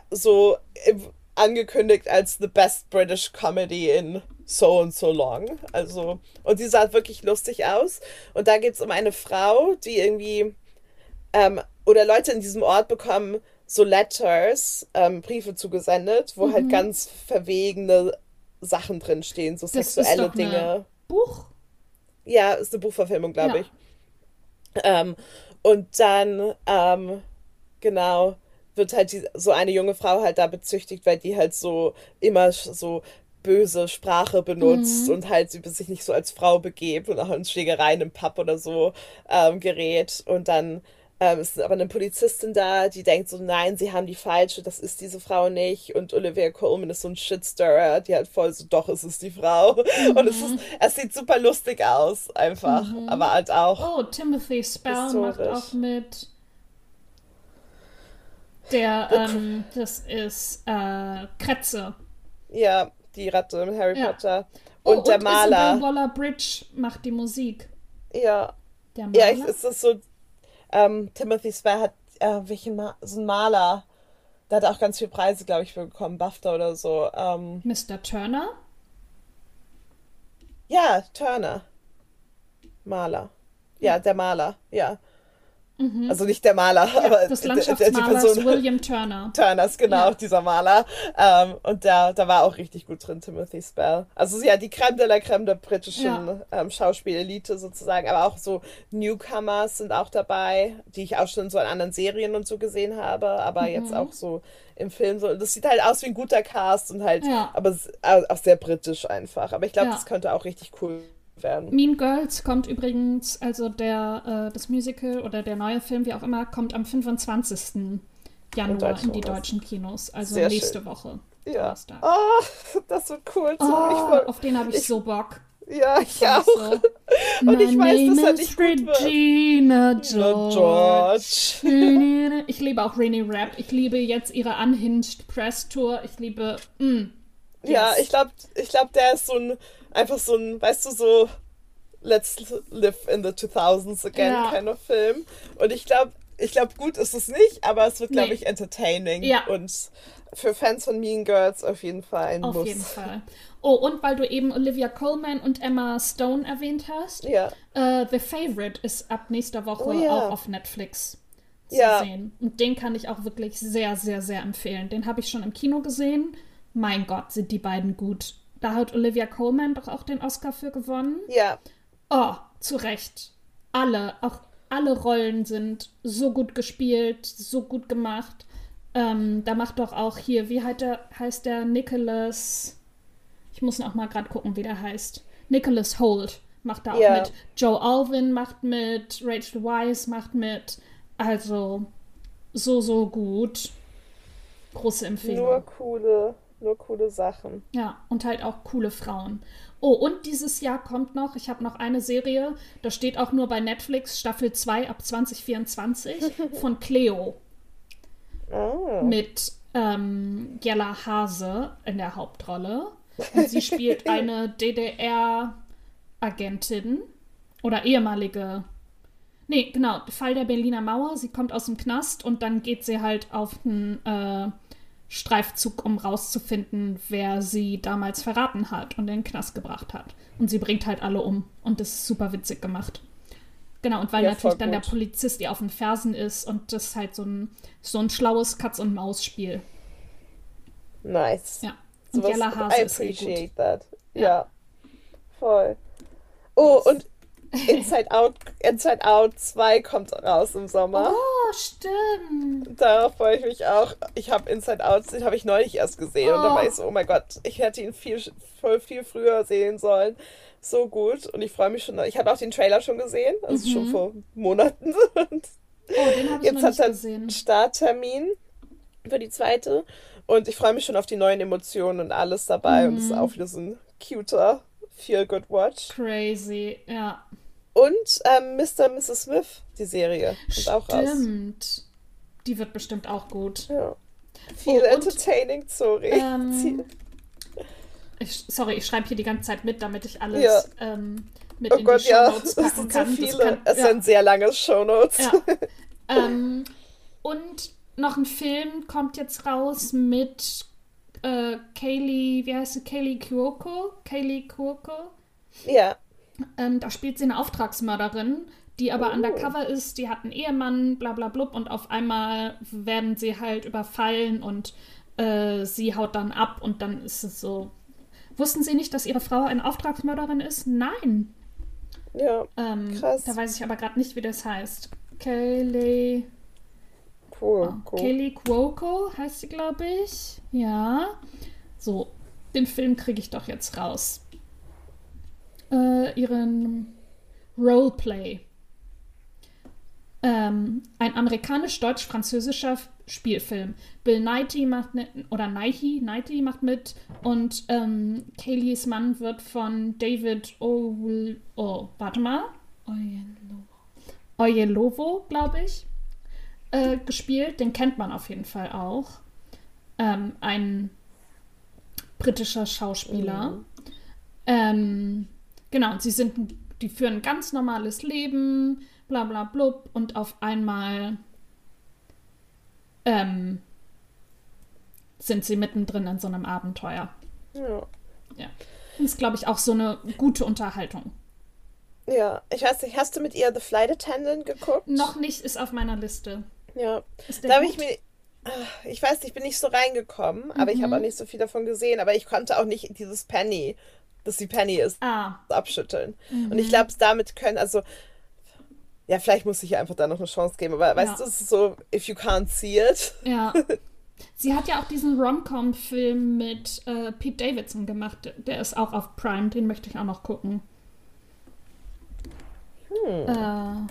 so im- angekündigt als the best British comedy in so and so long. Also, und die sah wirklich lustig aus. Und da geht es um eine Frau, die irgendwie ähm, oder Leute in diesem Ort bekommen so Letters, ähm, Briefe zugesendet, wo halt ganz verwegene Sachen drinstehen, so Das ist sexuelle Dinge. Buch? Ja, ist eine Buchverfilmung, glaube Ja. ich. Ähm, und dann, ähm, genau, wird halt die, so eine junge Frau halt da bezüchtigt, weil die halt so immer so böse Sprache benutzt Mhm. und halt sie sich nicht so als Frau begebt und auch in Schlägereien im Pub oder so ähm, gerät. Und dann ähm, ist aber eine Polizistin da, die denkt so, nein, sie haben die falsche, das ist diese Frau nicht. Und Olivia Colman ist so ein Shitstirrer, die halt voll so, doch, es ist die Frau. Und es ist, es sieht super lustig aus, einfach. Aber halt auch. Oh, Timothy Spell macht Historisch. auch mit. Der, ähm, das ist äh, Kretze. Ja, die Ratte mit Harry Ja. Potter. Oh, Und der Isabel Maler. Waller Bridge macht die Musik. Ja. Der Maler. Ja, ich, ist das so. Ähm, Timothy Spall hat, äh, welchen Ma so ein Maler. Der hat auch ganz viele Preise, glaube ich, für bekommen. BAFTA oder so. Ähm, Mr. Turner? ja, Turner. Maler. Ja, der Maler. Ja. Also nicht der Maler, aber Des die- die Landschaftsmalers Person. William Turner. Turners, genau, Ja. dieser Maler. Ähm, und da, da war auch richtig gut drin, Timothy Spell. Also ja, die Creme de la Creme der britischen Ja. ähm, Schauspielelite sozusagen, aber auch so Newcomers sind auch dabei, die ich auch schon so in anderen Serien und so gesehen habe, aber Mhm. jetzt auch so im Film so. Das sieht halt aus wie ein guter Cast und halt, Ja. aber auch sehr britisch einfach. Aber ich glaube, Ja. das könnte auch richtig cool werden. Mean Girls kommt übrigens, also der, äh, das Musical oder der neue Film, wie auch immer, kommt am 25. Januar in Deutschland die deutschen Kinos. Also Sehr nächste schön. Woche. Ja. Oh, das wird cool. So, ich Oh, voll, auf den habe ich, ich- so Bock. ja, ich auch. so. Und ich weiß, dass er nicht gut wird. Regina George. George. Ich liebe auch Rainy Rap. Ich liebe jetzt ihre Unhinged Press Tour. Ich liebe. Mm, Ja, Yes. ich glaube, ich glaub, der ist so ein, einfach so ein, weißt du, so Let's live in the 2000s again Ja. kind of Film. Und ich glaube, ich glaube, gut ist es nicht, aber es wird, glaube Nee. ich, entertaining. Ja. Und für Fans von Mean Girls auf jeden Fall ein auf Muss. jeden Fall. Oh, und weil du eben Olivia Colman und Emma Stone erwähnt hast, Ja, äh, The Favorite ist ab nächster Woche Oh ja. auch auf Netflix zu Ja. sehen. Und den kann ich auch wirklich sehr, sehr, sehr empfehlen. Den habe ich schon im Kino gesehen. Mein Gott, sind die beiden gut. Da hat Olivia Colman doch auch den Oscar für gewonnen. ja, Oh, zu Recht. Alle, auch alle Rollen sind so gut gespielt, so gut gemacht. Ähm, da macht doch auch hier, wie heißt der, heißt der Nicholas? Ich muss noch mal gerade gucken, wie der heißt. Nicholas Holt macht da auch Ja. mit. Joe Alvin macht mit. Rachel Weisz macht mit. Also so, so gut. Große Empfehlung. nur coole, nur coole Sachen. Ja, und halt auch coole Frauen. Oh, und dieses Jahr kommt noch, ich habe noch eine Serie, da steht auch nur bei Netflix, Staffel 2 ab 2024 von Cleo Ah, mit ähm, Jella Hase in der Hauptrolle. Und sie spielt eine DDR-Agentin oder ehemalige. Nee, genau, Fall der Berliner Mauer. Sie kommt aus dem Knast und dann geht sie halt auf einen äh, Streifzug, um rauszufinden, wer sie damals verraten hat und in den Knast gebracht hat. Und sie bringt halt alle um. Und das ist super witzig gemacht. Genau, und weil Ja, natürlich dann der gut. Polizist ihr auf den Fersen ist und das ist halt so ein, so ein schlaues Katz-und-Maus-Spiel. nice. Ja. Und Sowas- Jella Hase I ist sehr gut. appreciate that. Ja. Ja. Voll. Oh, und Inside Out, Inside Out 2 kommt raus im Sommer. Oh, stimmt. Darauf freue ich mich auch. Ich habe Inside Out, den habe ich neulich erst gesehen. Und da Oh. war ich so, oh mein Gott, ich hätte ihn viel, voll viel früher sehen sollen. So gut. Und ich freue mich schon. Ich habe auch den Trailer schon gesehen. Also schon vor Monaten. Oh, den habe ich jetzt noch hat er gesehen. einen Starttermin für die zweite. Und ich freue mich schon auf die neuen Emotionen und alles dabei. Und es Mhm. ist auch wieder so ein cuter Feel-Good-Watch. Crazy, ja. Und ähm, Mr. und Mrs. Smith, die Serie, kommt auch raus. Stimmt. Die wird bestimmt auch gut. Ja. Viel Oh, entertaining, sorry. Ähm, Ich, sorry, ich schreibe hier die ganze Zeit mit, damit ich alles Ja. ähm, mit oh in Gott, die ja, Shownotes es packen sind so kann. Kann es ja. sind sehr lange Shownotes. Ja. ähm, und noch ein Film kommt jetzt raus mit äh, Kaylee, wie heißt sie? Kaylee Cuoco? Kaylee Cuoco? ja. Ähm, da spielt sie eine Auftragsmörderin, die aber Oh. undercover ist, die hat einen Ehemann, bla bla blub, und auf einmal werden sie halt überfallen und äh, sie haut dann ab und dann ist es so. Wussten Sie nicht, dass Ihre Frau eine Auftragsmörderin ist? Nein. Ja, Ähm, Krass. Da weiß ich aber gerade nicht, wie das heißt. Kaylee. cool, cool. Kaylee Cuoco heißt sie, glaube ich. Ja. So, den Film kriege ich doch jetzt raus. Äh, ihren Roleplay. Ähm, ein amerikanisch-deutsch-französischer Spielfilm. Bill Nighy macht mit, oder Nighy, Nighy macht mit und ähm, Kayleys Mann wird von David o oh, warte mal. Oyelowo, glaube ich, äh, gespielt. Den kennt man auf jeden Fall auch. Ähm, ein britischer Schauspieler. Mhm. Ähm, genau, und sie sind, die führen ein ganz normales Leben, bla bla blub, und auf einmal ähm, sind sie mittendrin in so einem Abenteuer. Ja. Ja. Das ist, glaube ich, auch so eine gute Unterhaltung. ja, ich weiß nicht, hast du mit ihr The Flight Attendant geguckt? Noch nicht ist auf meiner Liste. Ja. Ist der Da habe ich mir. Ah, Ich weiß nicht, ich bin nicht so reingekommen, aber ich habe auch Mhm. nicht so viel davon gesehen. Aber ich konnte auch nicht dieses Penny, dass sie Penny ist, Ah, abschütteln. Und Mhm. ich glaube, damit können, also. Ja, vielleicht muss ich ihr einfach da noch eine Chance geben, aber weißt Ja. du, es ist so, if you can't see it. ja. Sie hat ja auch diesen Rom-Com-Film mit äh, Pete Davidson gemacht. Der ist auch auf Prime, den möchte ich auch noch gucken. Hm. Äh,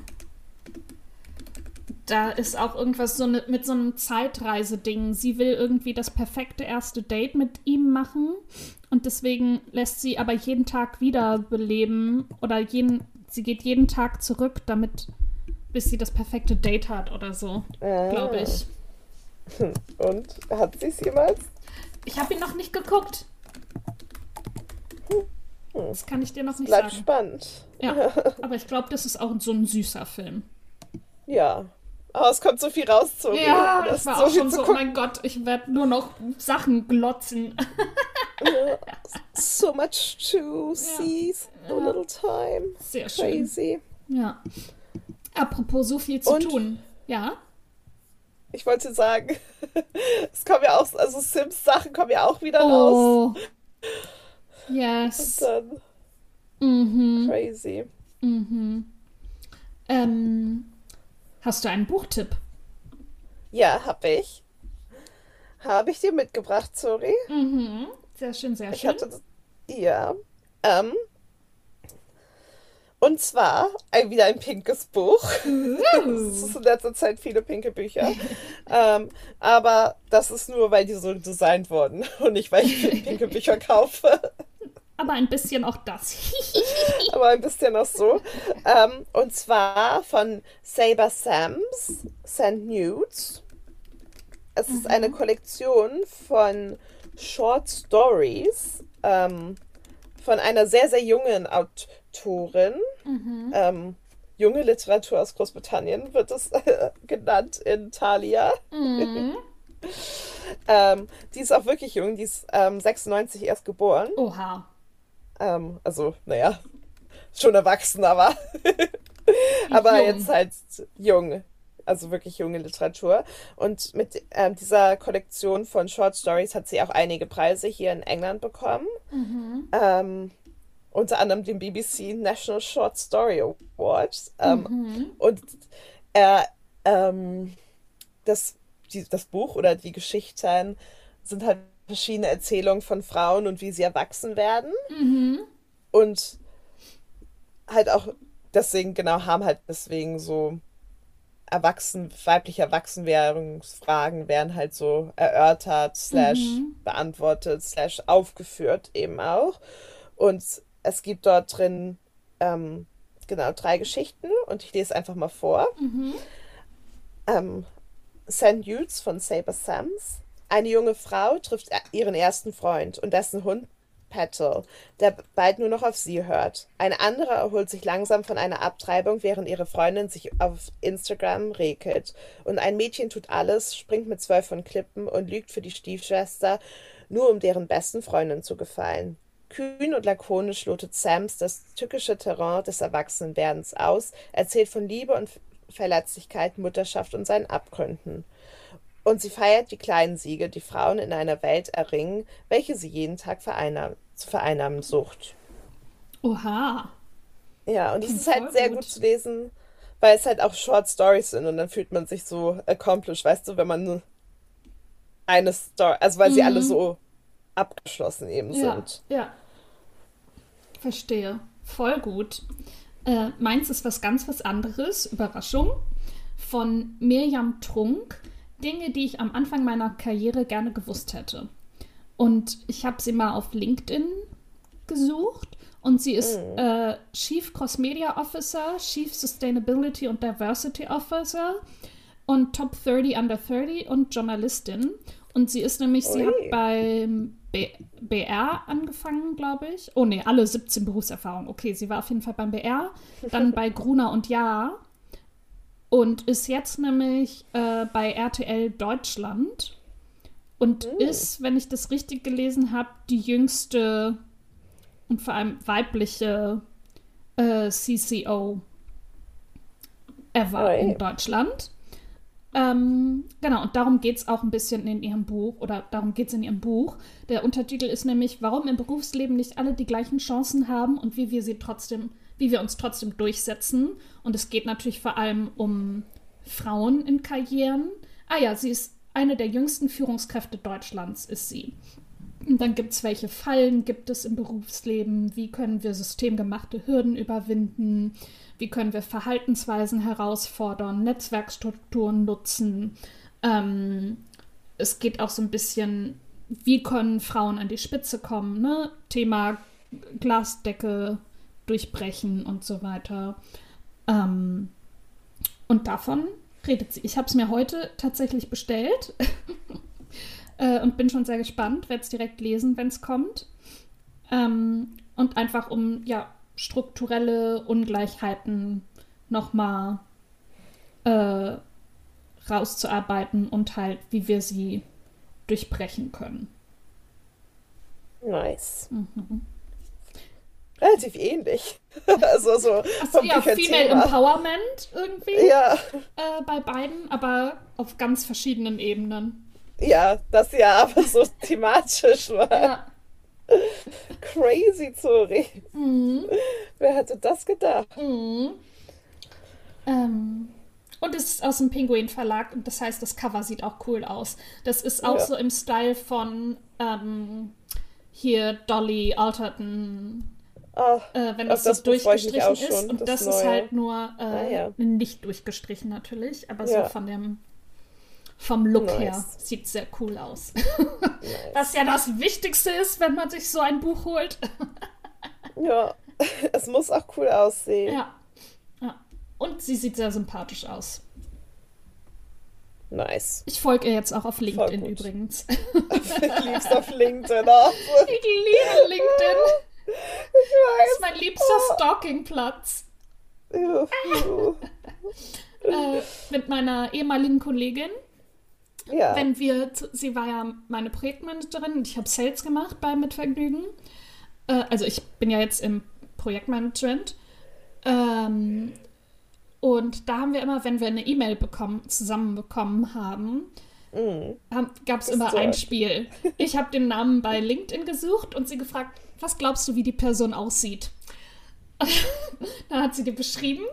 da ist auch irgendwas so ne, mit so einem Zeitreiseding. Sie will irgendwie das perfekte erste Date mit ihm machen und deswegen lässt sie aber jeden Tag wiederbeleben oder jeden sie geht jeden Tag zurück, damit, bis sie das perfekte Date hat oder so, Ah. glaube ich. Und hat sie es jemals? Ich habe ihn noch nicht geguckt. Das kann ich dir noch nicht Bleibt sagen. spannend. Ja, aber ich glaube, das ist auch so ein süßer Film. Ja. Aber es kommt so viel raus, Zoe. Ja, Das ist war auch viel schon so, oh gucken. mein Gott, ich werde nur noch Sachen glotzen. So much to see, so Ja. little time. Sehr schön. Crazy. Ja. Apropos so viel zu Und? tun. Ja. Ich wollte sagen, es kommen ja auch, also Sims-Sachen kommen ja auch wieder raus. Oh. Yes. Und dann Mhm. crazy. Mhm. Ähm, hast du einen Buchtipp? Ja, hab ich. Habe ich dir mitgebracht, sorry. Mhm. Sehr schön, sehr Ich schön. hatte ja. Ähm, und zwar ein, wieder ein pinkes Buch. Es ist in letzter Zeit viele pinke Bücher. ähm, aber das ist nur, weil die so designt wurden und nicht, weil ich pinke Bücher kaufe. Aber ein bisschen auch das. aber ein bisschen noch so. Ähm, und zwar von Saber Sams, Sand Nudes. Es ist eine Kollektion von Short Stories ähm, von einer sehr, sehr jungen Autorin. Ähm, junge Literatur aus Großbritannien wird es äh, genannt in Thalia. Mhm. Ähm, die ist auch wirklich jung, die ist ähm, 96 erst geboren. Oha. Ähm, also, naja, schon erwachsen, aber, aber Jung. jetzt halt jung. Also wirklich junge Literatur. Und mit ähm, dieser Kollektion von Short Stories hat sie auch einige Preise hier in England bekommen. Ähm, unter anderem den BBC National Short Story Award. Ähm, Und er, ähm, das, die, das Buch oder die Geschichten sind halt verschiedene Erzählungen von Frauen und wie sie erwachsen werden. Und halt auch deswegen, genau, haben halt deswegen so erwachsen, weibliche Erwachsenwerdungsfragen werden halt so erörtert, slash beantwortet, slash aufgeführt eben auch. Und es gibt dort drin ähm, genau drei Geschichten und ich lese einfach mal vor. Ähm, St. Judes von Saber Sams. Eine junge Frau trifft ihren ersten Freund und dessen Hund Petal, der bald nur noch auf sie hört. Eine andere erholt sich langsam von einer Abtreibung, während ihre Freundin sich auf Instagram regelt. Und ein Mädchen tut alles, springt mit zwölf von Klippen und lügt für die Stiefschwester, nur um deren besten Freundin zu gefallen. Kühn und lakonisch lotet Sams das tückische Terrain des Erwachsenwerdens aus, erzählt von Liebe und Verletzlichkeit, Mutterschaft und seinen Abgründen. Und sie feiert die kleinen Siege, die Frauen in einer Welt erringen, welche sie jeden Tag vereinnahmt, zu vereinnahmen sucht. Oha. Ja, und es Klingt ist halt sehr gut. gut zu lesen, weil es halt auch Short Stories sind und dann fühlt man sich so accomplished, weißt du, wenn man eine Story, also weil sie alle so abgeschlossen eben Mhm. Ja, sind. ja. Verstehe. Voll gut. Äh, meins ist was ganz was anderes. Überraschung. Von Mirjam Trunk. Dinge, die ich am Anfang meiner Karriere gerne gewusst hätte. Und ich habe sie mal auf LinkedIn gesucht. Und sie ist äh, Chief Cross Media Officer, Chief Sustainability und Diversity Officer und Top 30 Under 30 und Journalistin. Und sie ist nämlich, sie Ui. hat beim B BR angefangen, glaube ich. Oh nee, alle 17 Berufserfahrungen. Okay, sie war auf jeden Fall beim BR, dann bei Gruner und Jahr und ist jetzt nämlich äh, bei RTL Deutschland und ist, wenn ich das richtig gelesen habe, die jüngste und vor allem weibliche äh, CCO ever Ui. in Deutschland. Ähm, genau, und darum geht es auch ein bisschen in ihrem Buch, oder darum geht es in ihrem Buch. Der Untertitel ist nämlich, warum im Berufsleben nicht alle die gleichen Chancen haben und wie wir sie trotzdem, wie wir uns trotzdem durchsetzen. Und es geht natürlich vor allem um Frauen in Karrieren. Ah ja, sie ist eine der jüngsten Führungskräfte Deutschlands, ist sie. Und dann gibt es, welche Fallen gibt es im Berufsleben? Wie können wir systemgemachte Hürden überwinden? Wie können wir Verhaltensweisen herausfordern, Netzwerkstrukturen nutzen? Ähm, es geht auch so ein bisschen, wie können Frauen an die Spitze kommen? Ne? Thema Glasdecke durchbrechen und so weiter. Ähm, und davon redet sie. Ich habe es mir heute tatsächlich bestellt äh, und bin schon sehr gespannt, werde es direkt lesen, wenn es kommt. Ähm, und einfach um ja strukturelle Ungleichheiten nochmal äh, rauszuarbeiten und halt, wie wir sie durchbrechen können. Nice. Mhm. Relativ ähnlich. also so vom ja, Female Empowerment irgendwie. Ja. Äh, bei beiden, aber auf ganz verschiedenen Ebenen. Ja, das ja aber so thematisch war. Ja. Crazy Zori. Mhm. Wer hätte das gedacht? Mhm. Ähm, und es ist aus dem Pinguin Verlag und das heißt, das Cover sieht auch cool aus. Das ist auch ja. so im Style von ähm, hier Dolly Alterton. Oh, äh, wenn das, das so durchgestrichen ist. Schon, und das, das ist halt nur äh, ah, ja. nicht durchgestrichen natürlich, aber ja. so von dem vom Look nice. her sieht sehr cool aus. nice. Was ja das Wichtigste ist, wenn man sich so ein Buch holt. ja, es muss auch cool aussehen. Ja. ja. Und sie sieht sehr sympathisch aus. Nice. Ich folge ihr jetzt auch auf LinkedIn übrigens. ich lieb's auf LinkedIn auch. Ich liebe LinkedIn. Ich weiß. Das ist mein liebster Stalkingplatz. äh, mit meiner ehemaligen Kollegin ja. Wenn wir, sie war ja meine Projektmanagerin und ich habe Sales gemacht bei Mitvergnügen. Äh, also ich bin ja jetzt im Projektmanagement. Ähm, und da haben wir immer, wenn wir eine E-Mail bekommen, zusammenbekommen haben, mhm. gab es immer ein Spiel. Ich habe den Namen bei LinkedIn gesucht und sie gefragt, was glaubst du, wie die Person aussieht? Dann hat sie dir beschrieben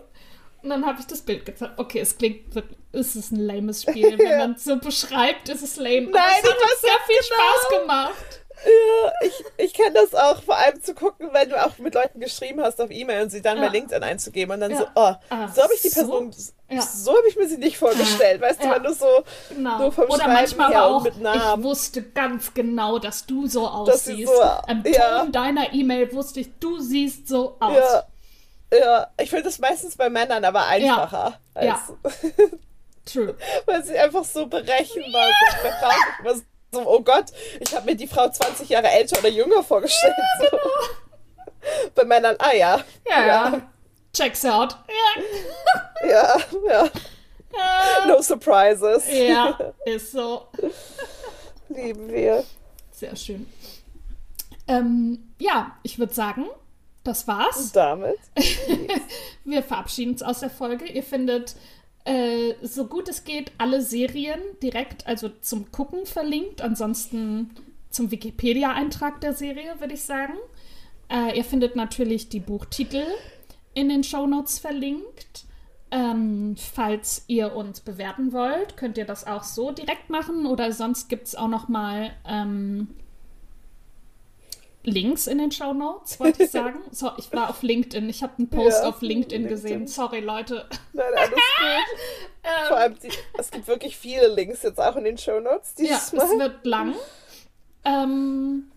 und dann habe ich das Bild gezeigt. Okay, es klingt es ist ein lames Spiel. Wenn man es so beschreibt, ist es lame. Nein, Aber es hat sehr viel genau. Spaß gemacht. Ja, ich, ich kenne das auch, vor allem zu gucken, wenn du auch mit Leuten geschrieben hast auf E-Mail und sie dann ja. bei LinkedIn einzugeben und dann ja. so, oh, ah, so habe ich die Person, so, ja. so habe ich mir sie nicht vorgestellt, weißt du, wenn du so genau. nur vom Oder Schreiben manchmal her auch, mit Namen. ich wusste ganz genau, dass du so aussiehst. So, Am Ton deiner E-Mail wusste ich, du siehst so aus. Ja. Ja, ich finde es meistens bei Männern aber einfacher. Ja. ja. True. Weil sie einfach so berechenbar sind. Bei Frauen immer so, oh Gott, ich habe mir die Frau 20 Jahre älter oder jünger vorgestellt. Ja, genau. so. Bei Männern, ah ja. Ja, ja. Checks out. Ja, ja. ja. No surprises. Ja, ist so. Lieben wir. Sehr schön. Ähm, ja, ich würde sagen, das war's. Und damit. Wir verabschieden uns aus der Folge. Ihr findet äh, so gut es geht alle Serien direkt, also zum Gucken verlinkt. Ansonsten zum Wikipedia-Eintrag der Serie, würde ich sagen. Äh, ihr findet natürlich die Buchtitel in den Shownotes verlinkt. Ähm, falls ihr uns bewerten wollt, könnt ihr das auch so direkt machen oder sonst gibt es auch noch mal ähm, Links in den Show Notes, wollte ich sagen. So, ich war auf LinkedIn. Ich habe einen Post ja, auf LinkedIn, LinkedIn, gesehen. Sorry, Leute. Nein, alles gut. ähm, Vor allem, die, es gibt wirklich viele Links jetzt auch in den Show Notes. Ja, Mal. es wird lang. Ähm,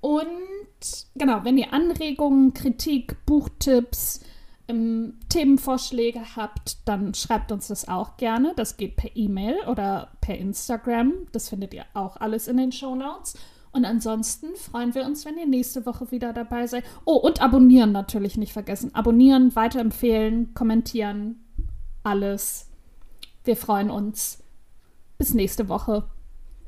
und genau, wenn ihr Anregungen, Kritik, Buchtipps, ähm, Themenvorschläge habt, dann schreibt uns das auch gerne. Das geht per E-Mail oder per Instagram. Das findet ihr auch alles in den Show Notes. Und ansonsten freuen wir uns, wenn ihr nächste Woche wieder dabei seid. Oh, und abonnieren natürlich nicht vergessen. Abonnieren, weiterempfehlen, kommentieren, alles. Wir freuen uns. Bis nächste Woche.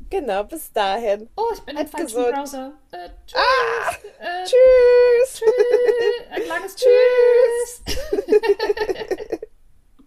Genau, bis dahin. Oh, ich bin halt im falschen Browser. Äh, ah, tschüss. Ah, äh, tschüss. Tschüss. Ein langes Tschüss. tschüss.